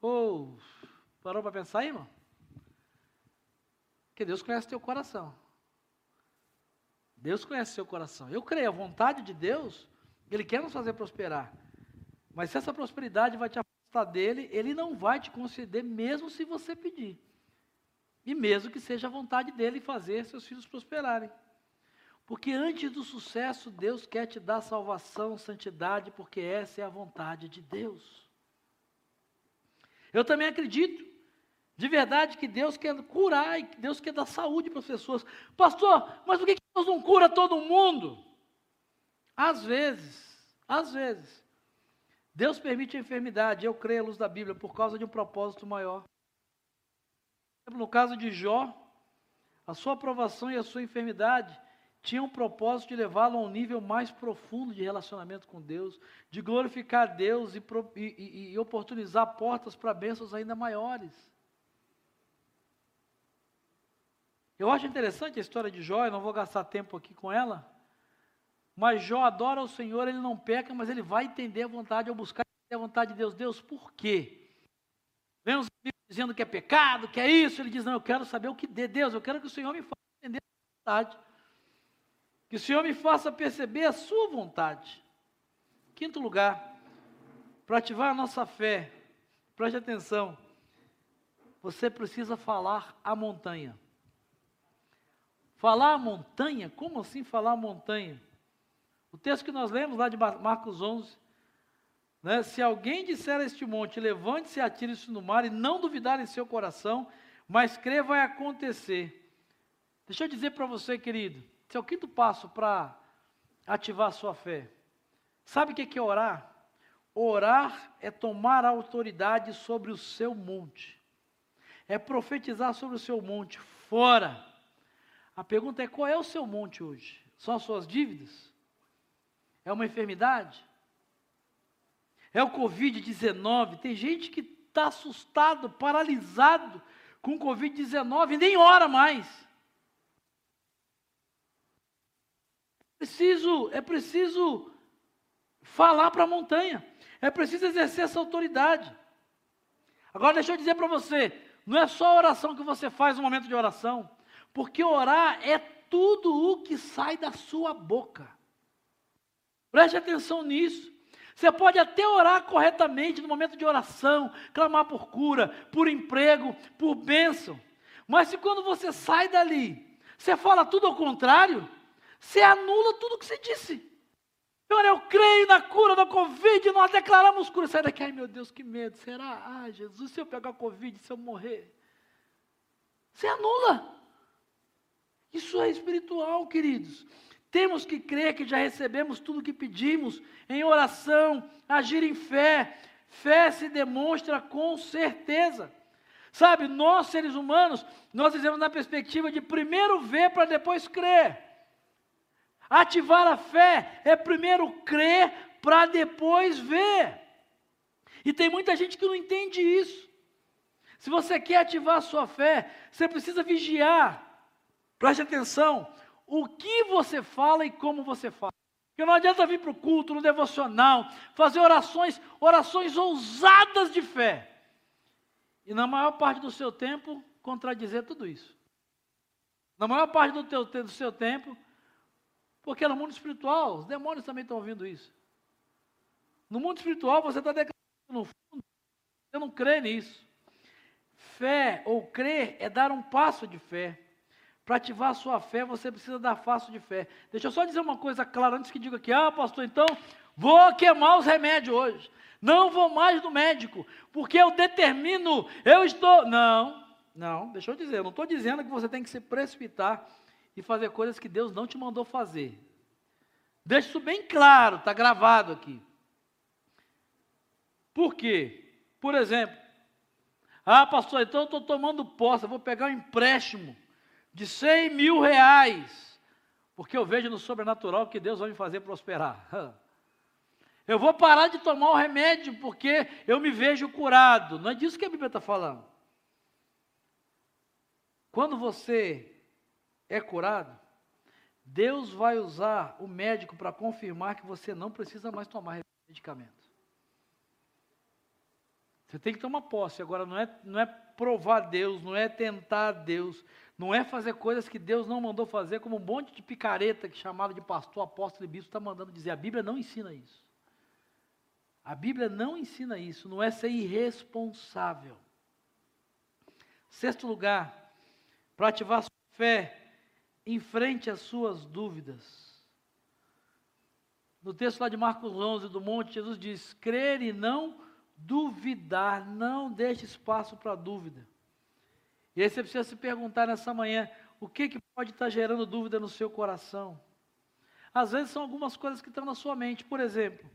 Ou, oh, parou para pensar aí, irmão? Porque Deus conhece teu coração. Deus conhece seu coração. Eu creio, a vontade de Deus, Ele quer nos fazer prosperar. Mas se essa prosperidade vai te afastar dele, ele não vai te conceder, mesmo se você pedir. E mesmo que seja a vontade dele fazer seus filhos prosperarem. Porque antes do sucesso, Deus quer te dar salvação, santidade, porque essa é a vontade de Deus. Eu também acredito, de verdade, que Deus quer curar e que Deus quer dar saúde para as pessoas. Pastor, mas por que Deus não cura todo mundo? Às vezes, às vezes, Deus permite a enfermidade, eu creio à luz da Bíblia, por causa de um propósito maior. No caso de Jó, a sua aprovação e a sua enfermidade tinham o propósito de levá-lo a um nível mais profundo de relacionamento com Deus, de glorificar Deus e, e, e oportunizar portas para bênçãos ainda maiores. Eu acho interessante a história de Jó, eu não vou gastar tempo aqui com ela, mas Jó adora o Senhor, ele não peca, mas ele vai entender a vontade, ao buscar a vontade de Deus. Deus, por quê? Vem os amigos dizendo que é pecado, que é isso. Ele diz: Não, eu quero saber o que de Deus, eu quero que o Senhor me faça entender a vontade. Que o Senhor me faça perceber a sua vontade. Quinto lugar, para ativar a nossa fé, preste atenção. Você precisa falar a montanha. Falar a montanha? Como assim falar a montanha? O texto que nós lemos lá de Marcos 11, né, se alguém disser a este monte, levante-se e atire-se no mar, e não duvidar em seu coração, mas crer vai acontecer. Deixa eu dizer para você, querido, esse é o quinto passo para ativar a sua fé. Sabe o que é orar? Orar é tomar autoridade sobre o seu monte, é profetizar sobre o seu monte, fora. A pergunta é: qual é o seu monte hoje? São as suas dívidas? É uma enfermidade? É o Covid-19. Tem gente que está assustado, paralisado com o Covid-19 e nem ora mais. Preciso, é preciso falar para a montanha. É preciso exercer essa autoridade. Agora deixa eu dizer para você, não é só a oração que você faz no momento de oração, porque orar é tudo o que sai da sua boca. Preste atenção nisso. Você pode até orar corretamente no momento de oração, clamar por cura, por emprego, por bênção. Mas se quando você sai dali, você fala tudo ao contrário, Você anula tudo o que você disse. Olha, eu creio na cura da Covid, nós declaramos cura. Sai daqui, ai meu Deus, que medo. Será? Ah, Jesus, se eu pegar Covid, se eu morrer. Você anula. Isso é espiritual, queridos. Temos que crer que já recebemos tudo o que pedimos em oração, agir em fé. Fé se demonstra com certeza. Sabe, nós seres humanos, nós dizemos na perspectiva de primeiro ver para depois crer. Ativar a fé é primeiro crer para depois ver. E tem muita gente que não entende isso. Se você quer ativar a sua fé, você precisa vigiar. Preste atenção o que você fala e como você fala. Porque não adianta vir para o culto, no devocional, fazer orações, orações ousadas de fé. E na maior parte do seu tempo, contradizer tudo isso. Na maior parte do, teu, do seu tempo, porque no mundo espiritual, os demônios também estão ouvindo isso. No mundo espiritual, você está declarando no fundo, você não crê nisso. Fé ou crer é dar um passo de fé. Para ativar a sua fé, você precisa dar passo de fé. Deixa eu só dizer uma coisa clara antes que diga aqui, ah, pastor, então vou queimar os remédios hoje. Não vou mais no médico, porque eu determino, eu estou. Não, não, deixa eu dizer, eu não estou dizendo que você tem que se precipitar e fazer coisas que Deus não te mandou fazer. Deixa isso bem claro, está gravado aqui. Por quê? Por exemplo, ah, pastor, então eu estou tomando posse, eu vou pegar um empréstimo de 100 mil reais, porque eu vejo no sobrenatural que Deus vai me fazer prosperar. Eu vou parar de tomar o remédio porque eu me vejo curado. Não é disso que a Bíblia está falando. Quando você é curado, Deus vai usar o médico para confirmar que você não precisa mais tomar medicamento. Você tem que tomar posse. Agora, não é, não é provar Deus, não é tentar Deus, não é fazer coisas que Deus não mandou fazer, como um monte de picareta que chamado de pastor, apóstolo e bispo está mandando dizer. A Bíblia não ensina isso. A Bíblia não ensina isso, não é ser irresponsável. Sexto lugar, para ativar sua fé, enfrente as suas dúvidas. No texto lá de Marcos 11 do monte, Jesus diz: crer e não duvidar, não deixe espaço para dúvida. E aí você precisa se perguntar nessa manhã: o que, que pode estar gerando dúvida no seu coração? Às vezes são algumas coisas que estão na sua mente. Por exemplo,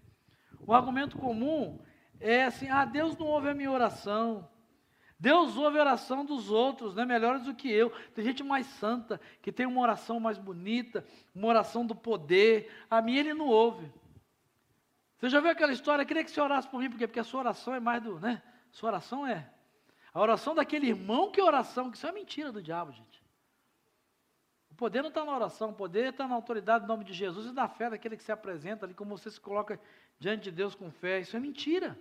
o argumento comum é assim: ah, Deus não ouve a minha oração. Deus ouve a oração dos outros, né, melhores do que eu. Tem gente mais santa, que tem uma oração mais bonita, uma oração do poder. A minha ele não ouve. Você já viu aquela história? Eu queria que você orasse por mim, porque, porque a sua oração é mais do. Né? Sua oração é a oração daquele irmão, que oração, isso é mentira do diabo, gente. O poder não está na oração, o poder está na autoridade do nome de Jesus e na fé daquele que se apresenta ali, como você se coloca diante de Deus com fé. Isso é mentira.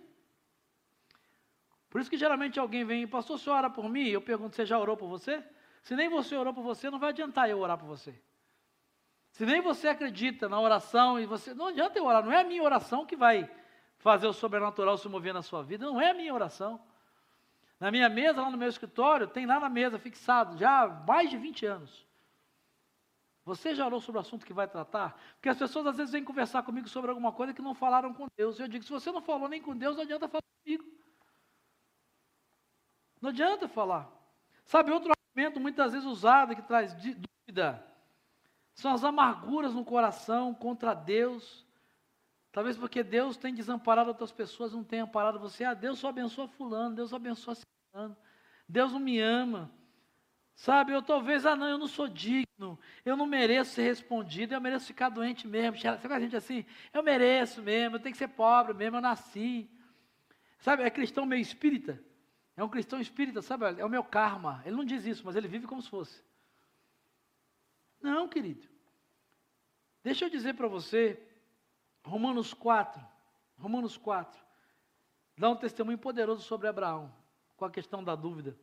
Por isso que geralmente alguém vem, pastor, você ora por mim? Eu pergunto, você já orou por você? Se nem você orou por você, não vai adiantar eu orar por você. Se nem você acredita na oração e você. Não adianta eu orar, não é a minha oração que vai fazer o sobrenatural se mover na sua vida, não é a minha oração. Na minha mesa, lá no meu escritório, tem lá na mesa fixado, já há mais de 20 anos. Você já orou sobre o assunto que vai tratar? Porque as pessoas às vezes vêm conversar comigo sobre alguma coisa que não falaram com Deus. Eu digo, se você não falou nem com Deus, não adianta falar comigo. Não adianta falar. Sabe, outro argumento muitas vezes usado que traz dúvida são as amarguras no coração contra Deus Talvez porque Deus tem desamparado outras pessoas, não tem amparado você. Ah, Deus só abençoa fulano, Deus só abençoa Deus não me ama. Sabe, eu talvez, ah não, eu não sou digno, eu não mereço ser respondido, eu mereço ficar doente mesmo. Sabe a gente assim? Eu mereço mesmo, eu tenho que ser pobre mesmo, eu nasci. Sabe, é cristão meio espírita. É um cristão espírita, sabe? É o meu karma. Ele não diz isso, mas ele vive como se fosse. Não, querido. Deixa eu dizer para você, Romanos 4, Romanos 4, dá um testemunho poderoso sobre Abraão, com a questão da dúvida.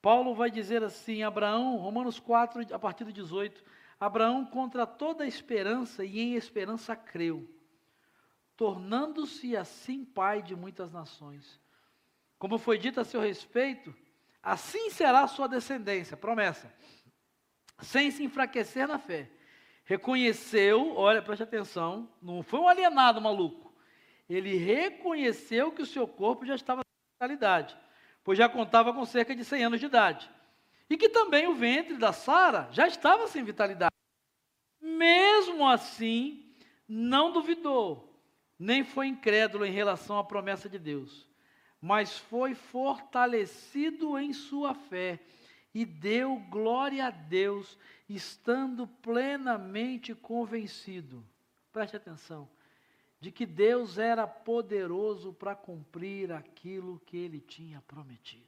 Paulo vai dizer assim: Abraão, Romanos 4, a partir do 18, Abraão, contra toda esperança e em esperança creu, tornando-se assim pai de muitas nações. Como foi dito a seu respeito, assim será sua descendência, promessa, sem se enfraquecer na fé reconheceu, olha, preste atenção, não foi um alienado maluco. Ele reconheceu que o seu corpo já estava sem vitalidade, pois já contava com cerca de 100 anos de idade. E que também o ventre da Sara já estava sem vitalidade. Mesmo assim, não duvidou, nem foi incrédulo em relação à promessa de Deus, mas foi fortalecido em sua fé e deu glória a Deus, estando plenamente convencido. Preste atenção de que Deus era poderoso para cumprir aquilo que ele tinha prometido.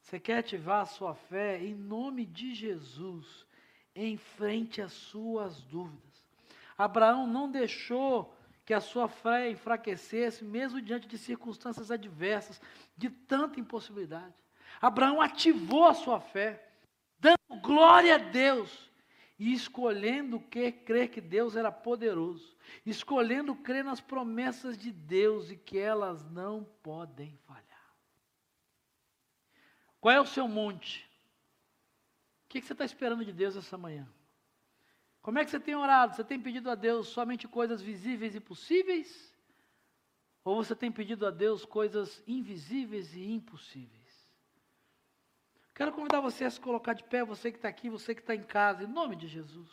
Você quer ativar a sua fé em nome de Jesus, em frente às suas dúvidas. Abraão não deixou que a sua fé enfraquecesse, mesmo diante de circunstâncias adversas, de tanta impossibilidade. Abraão ativou a sua fé, dando glória a Deus e escolhendo que crer que Deus era poderoso, escolhendo crer nas promessas de Deus e que elas não podem falhar. Qual é o seu monte? O que você está esperando de Deus essa manhã? Como é que você tem orado? Você tem pedido a Deus somente coisas visíveis e possíveis? Ou você tem pedido a Deus coisas invisíveis e impossíveis? Quero convidar você a se colocar de pé, você que está aqui, você que está em casa, em nome de Jesus.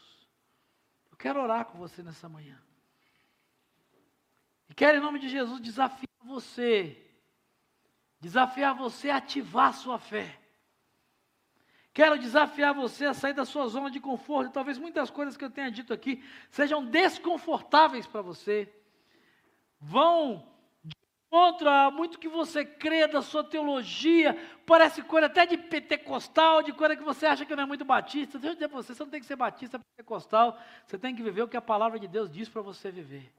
Eu quero orar com você nessa manhã. E quero, em nome de Jesus, desafiar você, desafiar você a ativar a sua fé. Quero desafiar você a sair da sua zona de conforto. Talvez muitas coisas que eu tenha dito aqui sejam desconfortáveis para você. Vão contra muito que você crê da sua teologia, parece coisa até de pentecostal, de coisa que você acha que não é muito batista. Deixa eu dizer para você, você não tem que ser batista pentecostal, você tem que viver o que a palavra de Deus diz para você viver.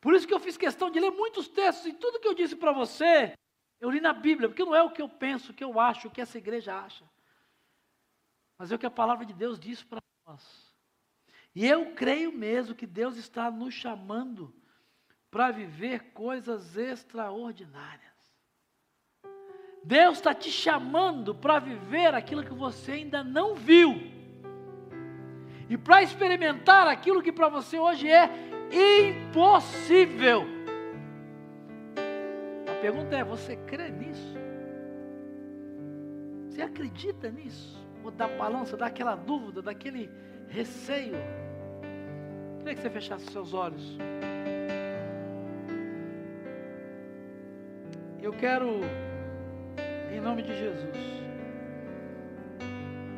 Por isso que eu fiz questão de ler muitos textos e tudo que eu disse para você, eu li na Bíblia, porque não é o que eu penso, o que eu acho, o que essa igreja acha. Mas é o que a palavra de Deus diz para nós. E eu creio mesmo que Deus está nos chamando para viver coisas extraordinárias. Deus está te chamando para viver aquilo que você ainda não viu. E para experimentar aquilo que para você hoje é impossível. A pergunta é: você crê nisso? Você acredita nisso? Ou dá balança, dá aquela dúvida, daquele receio? Queria que você fechasse seus olhos. Eu quero, em nome de Jesus,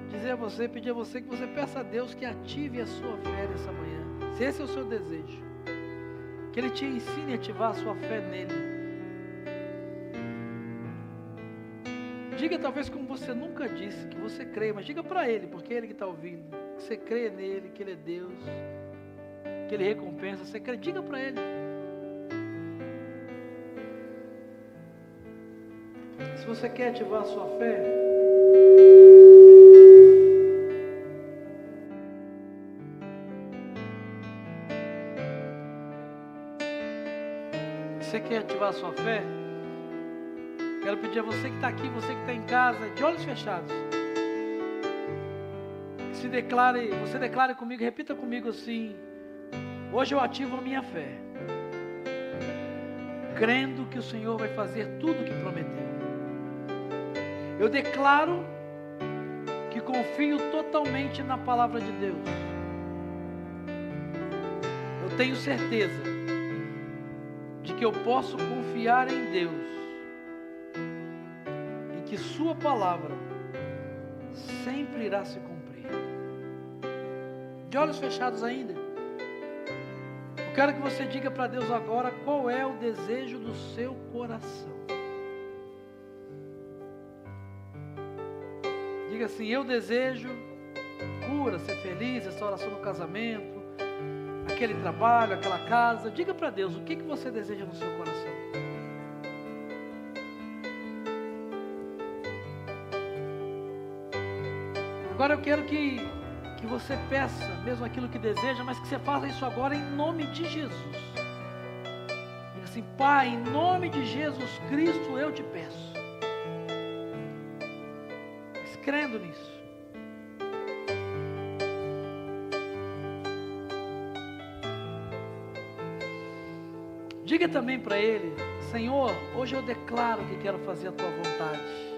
dizer a você, pedir a você que você peça a Deus que ative a sua fé nessa manhã. Se esse é o seu desejo, que Ele te ensine a ativar a sua fé nele. Diga talvez como você nunca disse, que você crê, mas diga para Ele, porque é Ele que está ouvindo, que você crê nele, que Ele é Deus, que Ele recompensa. Você crê, diga para Ele. Se você quer ativar a sua fé, você quer ativar a sua fé, quero pedir a você que está aqui, você que está em casa, de olhos fechados, se declare, você declare comigo, repita comigo assim: hoje eu ativo a minha fé, crendo que o Senhor vai fazer tudo o que prometeu. Eu declaro que confio totalmente na palavra de Deus. Eu tenho certeza de que eu posso confiar em Deus e que Sua palavra sempre irá se cumprir. De olhos fechados ainda. Eu quero que você diga para Deus agora qual é o desejo do seu coração. Diga assim: Eu desejo cura, ser feliz, restauração no casamento, aquele trabalho, aquela casa. Diga para Deus o que, que você deseja no seu coração. Agora eu quero que, que você peça mesmo aquilo que deseja, mas que você faça isso agora em nome de Jesus. Diga assim, Pai, em nome de Jesus Cristo eu te peço crendo nisso. Diga também para Ele: Senhor, hoje eu declaro que quero fazer a tua vontade.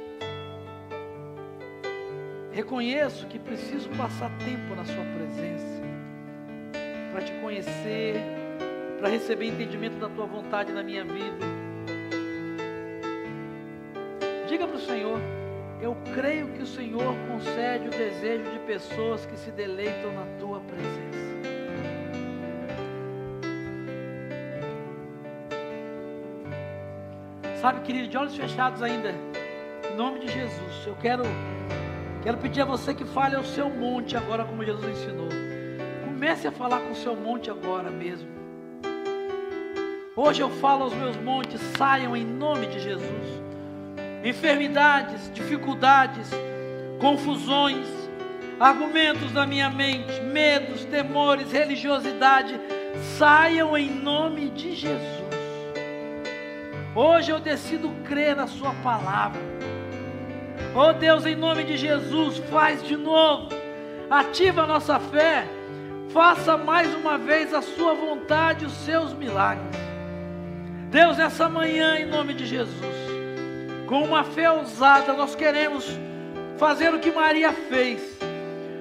Reconheço que preciso passar tempo na Sua presença, para te conhecer, para receber entendimento da Tua vontade na minha vida. Diga para o Senhor. Eu creio que o Senhor concede o desejo de pessoas que se deleitam na tua presença. Sabe, querido, de olhos fechados ainda, em nome de Jesus, eu quero, quero pedir a você que fale ao seu monte agora, como Jesus ensinou. Comece a falar com o seu monte agora mesmo. Hoje eu falo aos meus montes, saiam em nome de Jesus. Enfermidades, dificuldades, confusões, argumentos da minha mente, medos, temores, religiosidade, saiam em nome de Jesus. Hoje eu decido crer na Sua palavra. Oh Deus, em nome de Jesus, faz de novo, ativa a nossa fé, faça mais uma vez a Sua vontade, os seus milagres. Deus, essa manhã, em nome de Jesus, com uma fé ousada, nós queremos fazer o que Maria fez,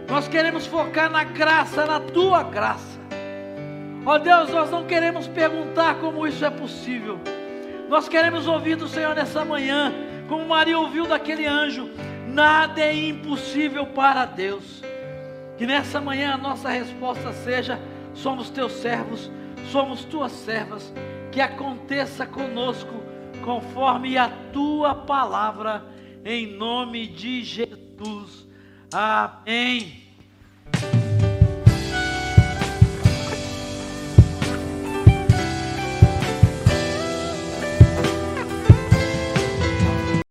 nós queremos focar na graça, na Tua graça. Ó oh Deus, nós não queremos perguntar como isso é possível. Nós queremos ouvir do Senhor nessa manhã, como Maria ouviu daquele anjo: nada é impossível para Deus. Que nessa manhã a nossa resposta seja: somos teus servos, somos tuas servas. Que aconteça conosco conforme a tua palavra, em nome de Jesus. Amém.